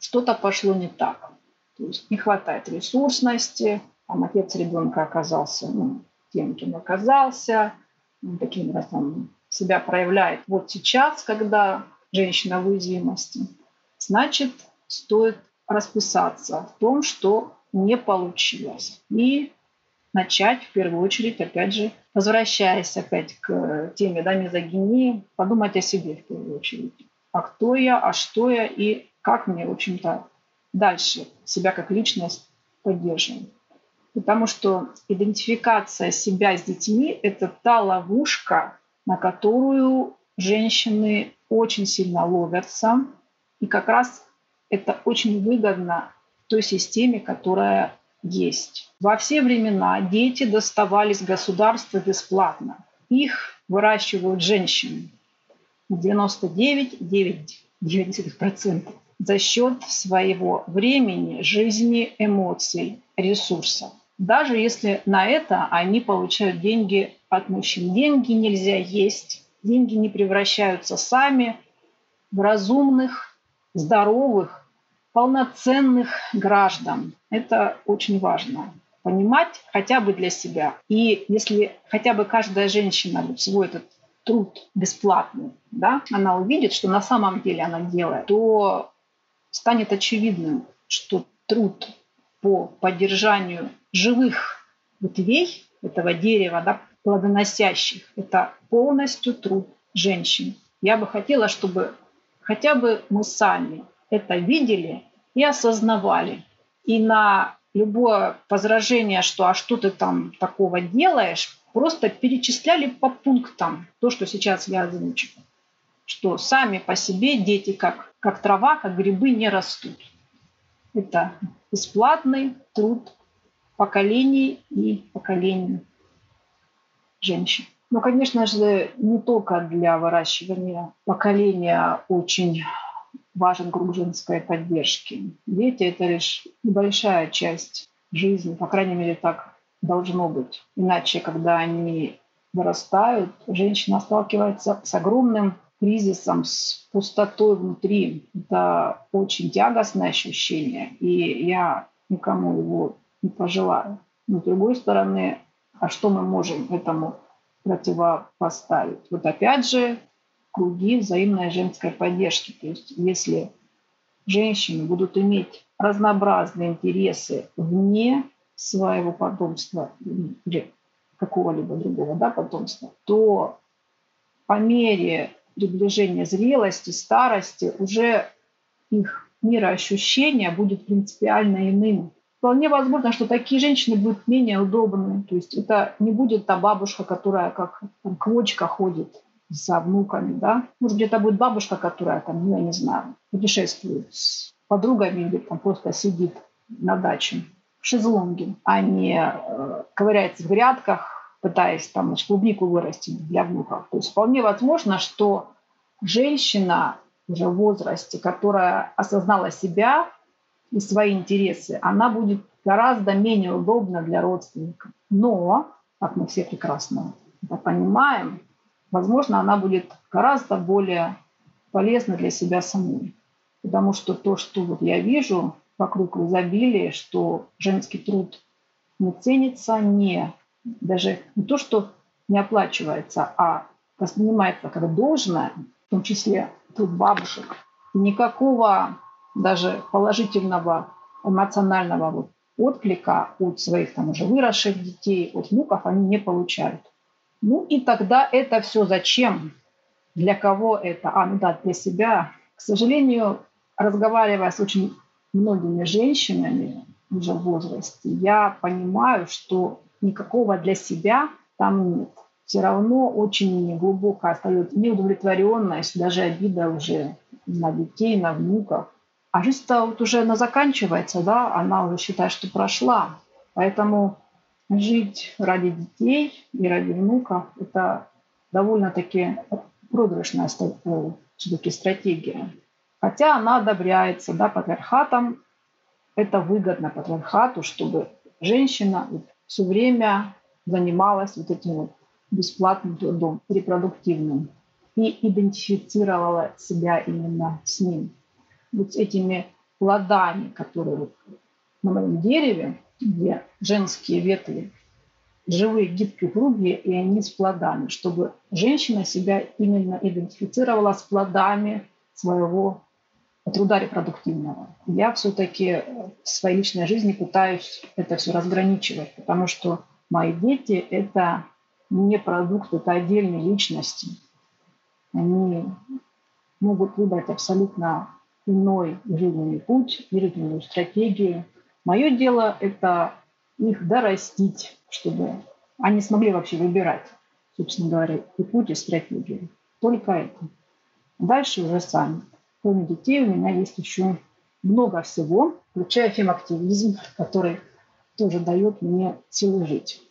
что-то пошло не так. То есть не хватает ресурсности, там отец ребенка оказался ну, тем, кем оказался, таким образом себя проявляет вот сейчас, когда женщина в уязвимости, значит, стоит расписаться в том, что не получилось. И начать в первую очередь, опять же, возвращаясь опять к теме да, мизогинии, подумать о себе в первую очередь. А кто я, а что я и как мне, в общем-то, дальше себя как личность поддерживать. Потому что идентификация себя с детьми – это та ловушка, на которую женщины очень сильно ловятся. И как раз это очень выгодно той системе, которая есть. Во все времена дети доставались государству бесплатно. Их выращивают женщины. 99,9% за счет своего времени, жизни, эмоций, ресурсов. Даже если на это они получают деньги от мужчин. Деньги нельзя есть, деньги не превращаются сами в разумных, здоровых, полноценных граждан. Это очень важно понимать хотя бы для себя. И если хотя бы каждая женщина вот свой этот труд бесплатный, да, она увидит, что на самом деле она делает, то станет очевидным, что труд по поддержанию живых ветвей этого дерева, да, плодоносящих, это полностью труд женщин. Я бы хотела, чтобы хотя бы мы сами это видели и осознавали. И на любое возражение, что «а что ты там такого делаешь?», просто перечисляли по пунктам то, что сейчас я озвучила. Что сами по себе дети, как, как трава, как грибы, не растут. Это бесплатный труд поколений и поколений женщин. Но, конечно же, не только для выращивания поколения очень важен круг женской поддержки. Дети – это лишь небольшая часть жизни, по крайней мере, так должно быть. Иначе, когда они вырастают, женщина сталкивается с огромным кризисом, с пустотой внутри. Это очень тягостное ощущение, и я никому его не пожелаю. Но с другой стороны, а что мы можем этому противопоставить? Вот опять же, круги взаимной женской поддержки. То есть если женщины будут иметь разнообразные интересы вне своего потомства или какого-либо другого да, потомства, то по мере приближения зрелости, старости уже их мироощущение будет принципиально иным. Вполне возможно, что такие женщины будут менее удобны. То есть это не будет та бабушка, которая как там, квочка ходит за внуками, да. Может, где-то будет бабушка, которая там, ну, я не знаю, путешествует с подругами или там просто сидит на даче в шезлонге, а не э, ковыряется в грядках, пытаясь там значит, клубнику вырастить для внуков. То есть вполне возможно, что женщина уже в возрасте, которая осознала себя и свои интересы, она будет гораздо менее удобна для родственников. Но, как мы все прекрасно это понимаем, возможно, она будет гораздо более полезна для себя самой. Потому что то, что вот я вижу вокруг в изобилии, что женский труд не ценится, не даже не то, что не оплачивается, а воспринимается как должное, в том числе труд бабушек. никакого даже положительного эмоционального вот отклика от своих там уже выросших детей, от внуков они не получают. Ну и тогда это все зачем? Для кого это? А, ну да, для себя. К сожалению, разговаривая с очень многими женщинами уже в возрасте, я понимаю, что никакого для себя там нет. Все равно очень глубоко остается неудовлетворенность, даже обида уже на детей, на внуков. А жизнь-то вот уже она заканчивается, да, она уже считает, что прошла. Поэтому жить ради детей и ради внуков – это довольно-таки проигрышная все-таки стратегия. Хотя она одобряется да, патриархатом. Это выгодно патриархату, чтобы женщина все время занималась вот этим вот бесплатным трудом, репродуктивным, и идентифицировала себя именно с ним. Вот с этими плодами, которые вот на моем дереве, где женские ветви живые, гибкие, упругие, и они с плодами, чтобы женщина себя именно идентифицировала с плодами своего труда репродуктивного. Я все-таки в своей личной жизни пытаюсь это все разграничивать, потому что мои дети – это не продукт, это отдельные личности. Они могут выбрать абсолютно иной жизненный путь, жизненную стратегию. Мое дело – это их дорастить, чтобы они смогли вообще выбирать, собственно говоря, и путь, и стратегию. Только это. Дальше уже сами. Кроме детей у меня есть еще много всего, включая фемактивизм, который тоже дает мне силы жить.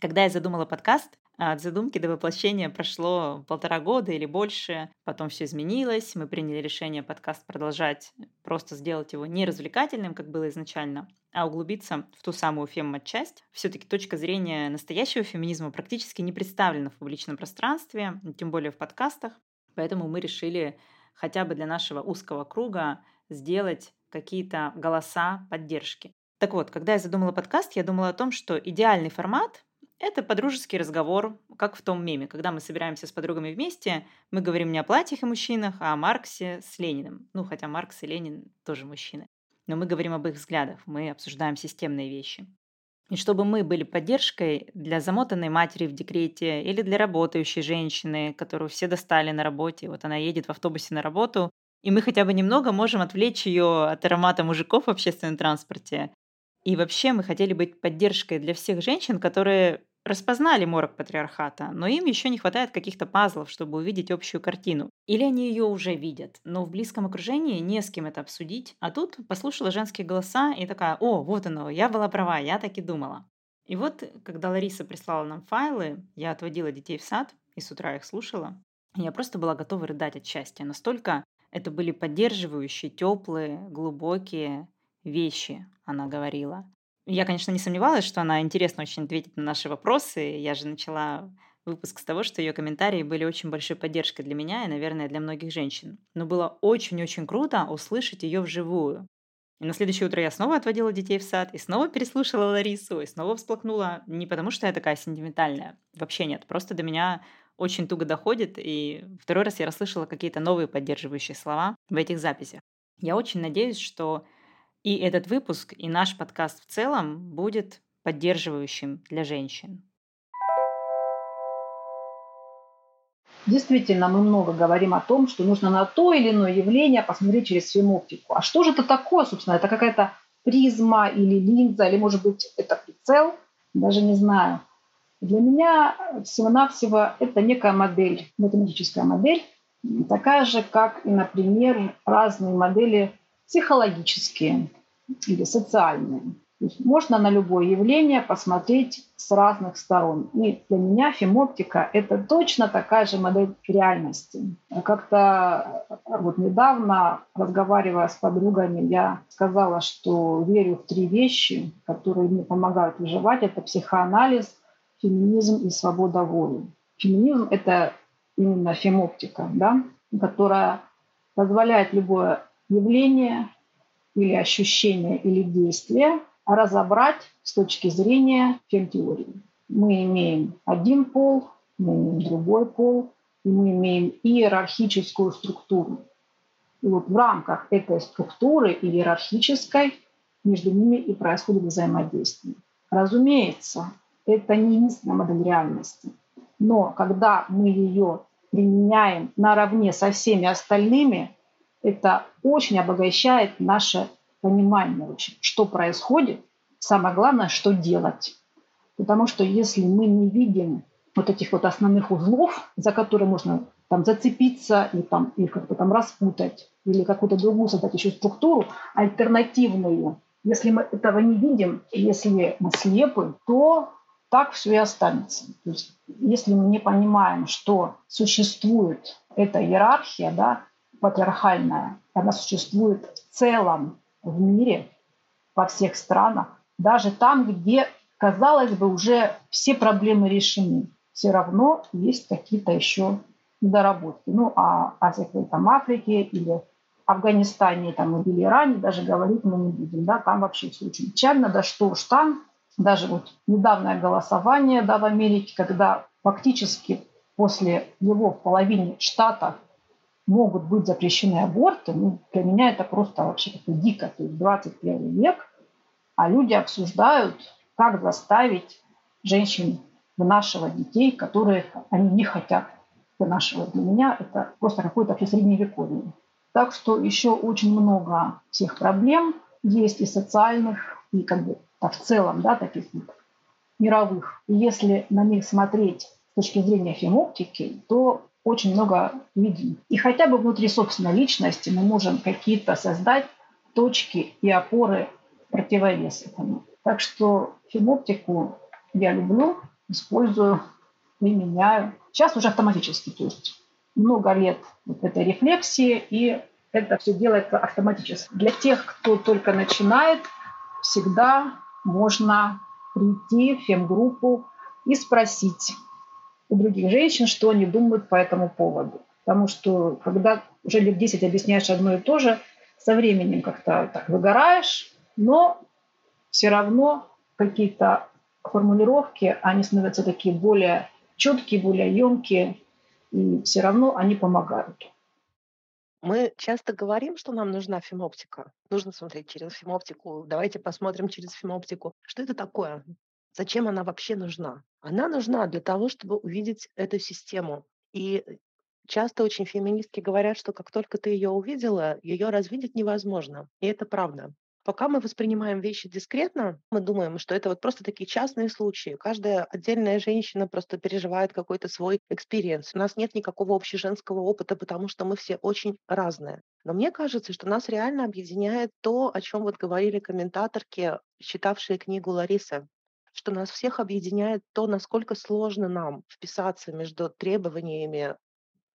Когда я задумала подкаст, от задумки до воплощения прошло полтора года или больше. Потом все изменилось. Мы приняли решение подкаст продолжать, просто сделать его не развлекательным, как было изначально, а углубиться в ту самую феммат-часть. Все-таки точка зрения настоящего феминизма практически не представлена в публичном пространстве, тем более в подкастах. Поэтому мы решили хотя бы для нашего узкого круга сделать какие-то голоса поддержки. Так вот, когда я задумала подкаст, я думала о том, что идеальный формат это подружеский разговор, как в том меме. Когда мы собираемся с подругами вместе, мы говорим не о платьях и мужчинах, а о Марксе с Лениным. Ну, хотя Маркс и Ленин тоже мужчины. Но мы говорим об их взглядах, мы обсуждаем системные вещи. И чтобы мы были поддержкой для замотанной матери в декрете или для работающей женщины, которую все достали на работе, вот она едет в автобусе на работу, и мы хотя бы немного можем отвлечь ее от аромата мужиков в общественном транспорте. И вообще мы хотели быть поддержкой для всех женщин, которые распознали морок патриархата, но им еще не хватает каких-то пазлов, чтобы увидеть общую картину. Или они ее уже видят, но в близком окружении не с кем это обсудить. А тут послушала женские голоса и такая, о, вот оно, я была права, я так и думала. И вот, когда Лариса прислала нам файлы, я отводила детей в сад и с утра их слушала, я просто была готова рыдать от счастья. Настолько это были поддерживающие, теплые, глубокие вещи, она говорила. Я, конечно, не сомневалась, что она интересно очень ответит на наши вопросы. Я же начала выпуск с того, что ее комментарии были очень большой поддержкой для меня и, наверное, для многих женщин. Но было очень-очень круто услышать ее вживую. И на следующее утро я снова отводила детей в сад, и снова переслушала Ларису, и снова всплакнула. Не потому, что я такая сентиментальная. Вообще нет. Просто до меня очень туго доходит, и второй раз я расслышала какие-то новые поддерживающие слова в этих записях. Я очень надеюсь, что и этот выпуск, и наш подкаст в целом будет поддерживающим для женщин. Действительно, мы много говорим о том, что нужно на то или иное явление посмотреть через фемоптику. А что же это такое, собственно? Это какая-то призма или линза, или, может быть, это прицел? Даже не знаю. Для меня всего-навсего это некая модель, математическая модель, такая же, как и, например, разные модели психологические или социальные. Можно на любое явление посмотреть с разных сторон. И для меня фемоптика – это точно такая же модель реальности. Как-то вот недавно, разговаривая с подругами, я сказала, что верю в три вещи, которые мне помогают выживать. Это психоанализ, феминизм и свобода воли. Феминизм – это именно фемоптика, да, которая позволяет любое явление или ощущение, или действие разобрать с точки зрения фемтеории. Мы имеем один пол, мы имеем другой пол, и мы имеем иерархическую структуру. И вот в рамках этой структуры иерархической между ними и происходит взаимодействие. Разумеется, это не единственная модель реальности. Но когда мы ее применяем наравне со всеми остальными, это очень обогащает наше понимание, очень, что происходит. Самое главное, что делать. Потому что если мы не видим вот этих вот основных узлов, за которые можно там зацепиться и там их как-то там распутать или какую-то другую создать еще структуру альтернативную. Если мы этого не видим, если мы слепы, то так все и останется. То есть, если мы не понимаем, что существует эта иерархия, да, патриархальная, она существует в целом в мире, во всех странах, даже там, где, казалось бы, уже все проблемы решены, все равно есть какие-то еще недоработки. Ну, а о всякой там Африке или Афганистане там, или Иране даже говорить мы не будем. Да? Там вообще все очень печально. Да что уж там. Даже вот недавнее голосование да, в Америке, когда фактически после его в половине штатов могут быть запрещены аборты, ну, для меня это просто вообще как-то дико. То есть 21 век, а люди обсуждают, как заставить женщин вынашивать детей, которые они не хотят вынашивать. Для меня это просто какое-то вообще средневековье. Так что еще очень много всех проблем есть и социальных, и как бы а в целом, да, таких мировых. И если на них смотреть с точки зрения фемоптики, то очень много видим. И хотя бы внутри собственной личности мы можем какие-то создать точки и опоры противовес этому. Так что фемоптику я люблю, использую, применяю. Сейчас уже автоматически, то есть много лет вот этой рефлексии, и это все делается автоматически. Для тех, кто только начинает, всегда можно прийти в фемгруппу и спросить у других женщин, что они думают по этому поводу. Потому что когда уже лет 10 объясняешь одно и то же, со временем как-то так выгораешь, но все равно какие-то формулировки, они становятся такие более четкие, более емкие, и все равно они помогают. Мы часто говорим, что нам нужна фемоптика. Нужно смотреть через фемоптику. Давайте посмотрим через фемоптику. Что это такое? Зачем она вообще нужна? Она нужна для того, чтобы увидеть эту систему. И часто очень феминистки говорят, что как только ты ее увидела, ее развидеть невозможно. И это правда. Пока мы воспринимаем вещи дискретно, мы думаем, что это вот просто такие частные случаи. Каждая отдельная женщина просто переживает какой-то свой experience. У нас нет никакого общеженского опыта, потому что мы все очень разные. Но мне кажется, что нас реально объединяет то, о чем вот говорили комментаторки, читавшие книгу Ларисы что нас всех объединяет то, насколько сложно нам вписаться между требованиями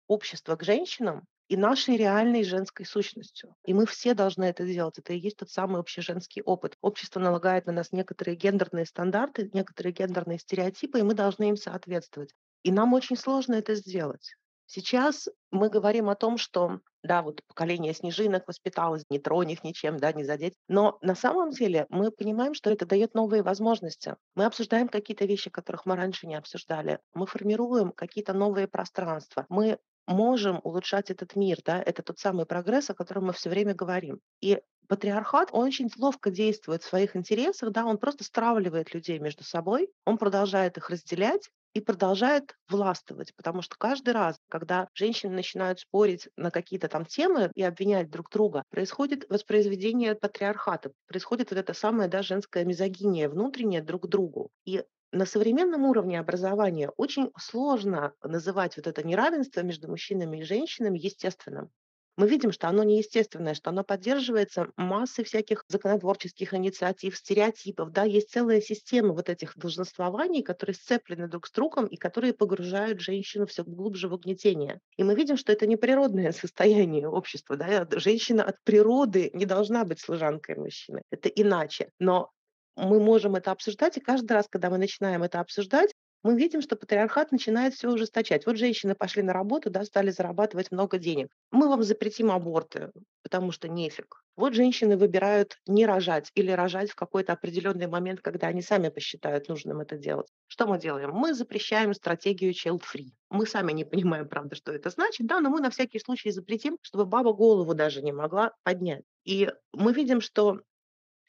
общества к женщинам и нашей реальной женской сущностью. И мы все должны это делать. Это и есть тот самый общий женский опыт. Общество налагает на нас некоторые гендерные стандарты, некоторые гендерные стереотипы, и мы должны им соответствовать. И нам очень сложно это сделать. Сейчас мы говорим о том, что да, вот поколение снежинок воспиталось, не тронь их ничем, да, не задеть. Но на самом деле мы понимаем, что это дает новые возможности. Мы обсуждаем какие-то вещи, которых мы раньше не обсуждали. Мы формируем какие-то новые пространства. Мы можем улучшать этот мир, да, это тот самый прогресс, о котором мы все время говорим. И патриархат, он очень ловко действует в своих интересах, да, он просто стравливает людей между собой, он продолжает их разделять, и продолжает властвовать, потому что каждый раз, когда женщины начинают спорить на какие-то там темы и обвинять друг друга, происходит воспроизведение патриархата, происходит вот это самая да, женская мизогиния внутренняя друг к другу. И на современном уровне образования очень сложно называть вот это неравенство между мужчинами и женщинами естественным. Мы видим, что оно неестественное, что оно поддерживается массой всяких законотворческих инициатив, стереотипов. Да? Есть целая система вот этих долженствований, которые сцеплены друг с другом и которые погружают женщину все глубже в угнетение. И мы видим, что это не природное состояние общества. Да? Женщина от природы не должна быть служанкой мужчины. Это иначе. Но мы можем это обсуждать, и каждый раз, когда мы начинаем это обсуждать, мы видим, что патриархат начинает все ужесточать. Вот женщины пошли на работу, да, стали зарабатывать много денег. Мы вам запретим аборты, потому что нефиг. Вот женщины выбирают не рожать или рожать в какой-то определенный момент, когда они сами посчитают нужным это делать. Что мы делаем? Мы запрещаем стратегию child-free. Мы сами не понимаем, правда, что это значит, да, но мы на всякий случай запретим, чтобы баба голову даже не могла поднять. И мы видим, что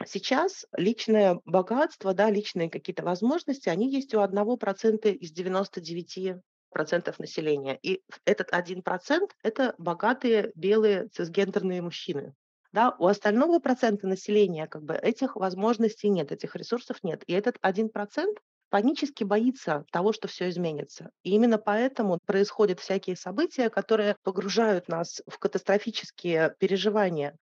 Сейчас личное богатство, да, личные какие-то возможности, они есть у 1% из 99 процентов населения. И этот 1% – это богатые белые цисгендерные мужчины. Да, у остального процента населения как бы этих возможностей нет, этих ресурсов нет. И этот 1% панически боится того, что все изменится. И именно поэтому происходят всякие события, которые погружают нас в катастрофические переживания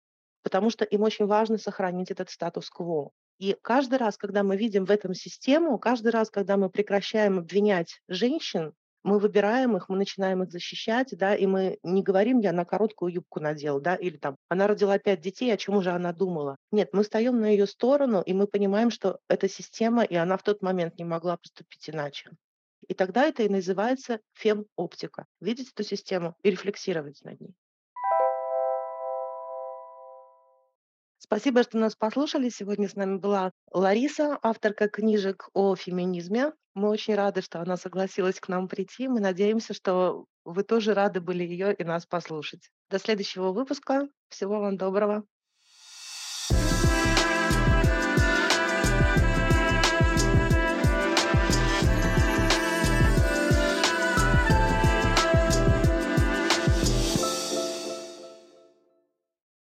потому что им очень важно сохранить этот статус-кво. И каждый раз, когда мы видим в этом систему, каждый раз, когда мы прекращаем обвинять женщин, мы выбираем их, мы начинаем их защищать, да, и мы не говорим, я на короткую юбку надел, да, или там, она родила пять детей, о чем уже она думала. Нет, мы встаем на ее сторону, и мы понимаем, что это система, и она в тот момент не могла поступить иначе. И тогда это и называется фем-оптика. Видеть эту систему и рефлексировать над ней. Спасибо, что нас послушали. Сегодня с нами была Лариса, авторка книжек о феминизме. Мы очень рады, что она согласилась к нам прийти. Мы надеемся, что вы тоже рады были ее и нас послушать. До следующего выпуска. Всего вам доброго.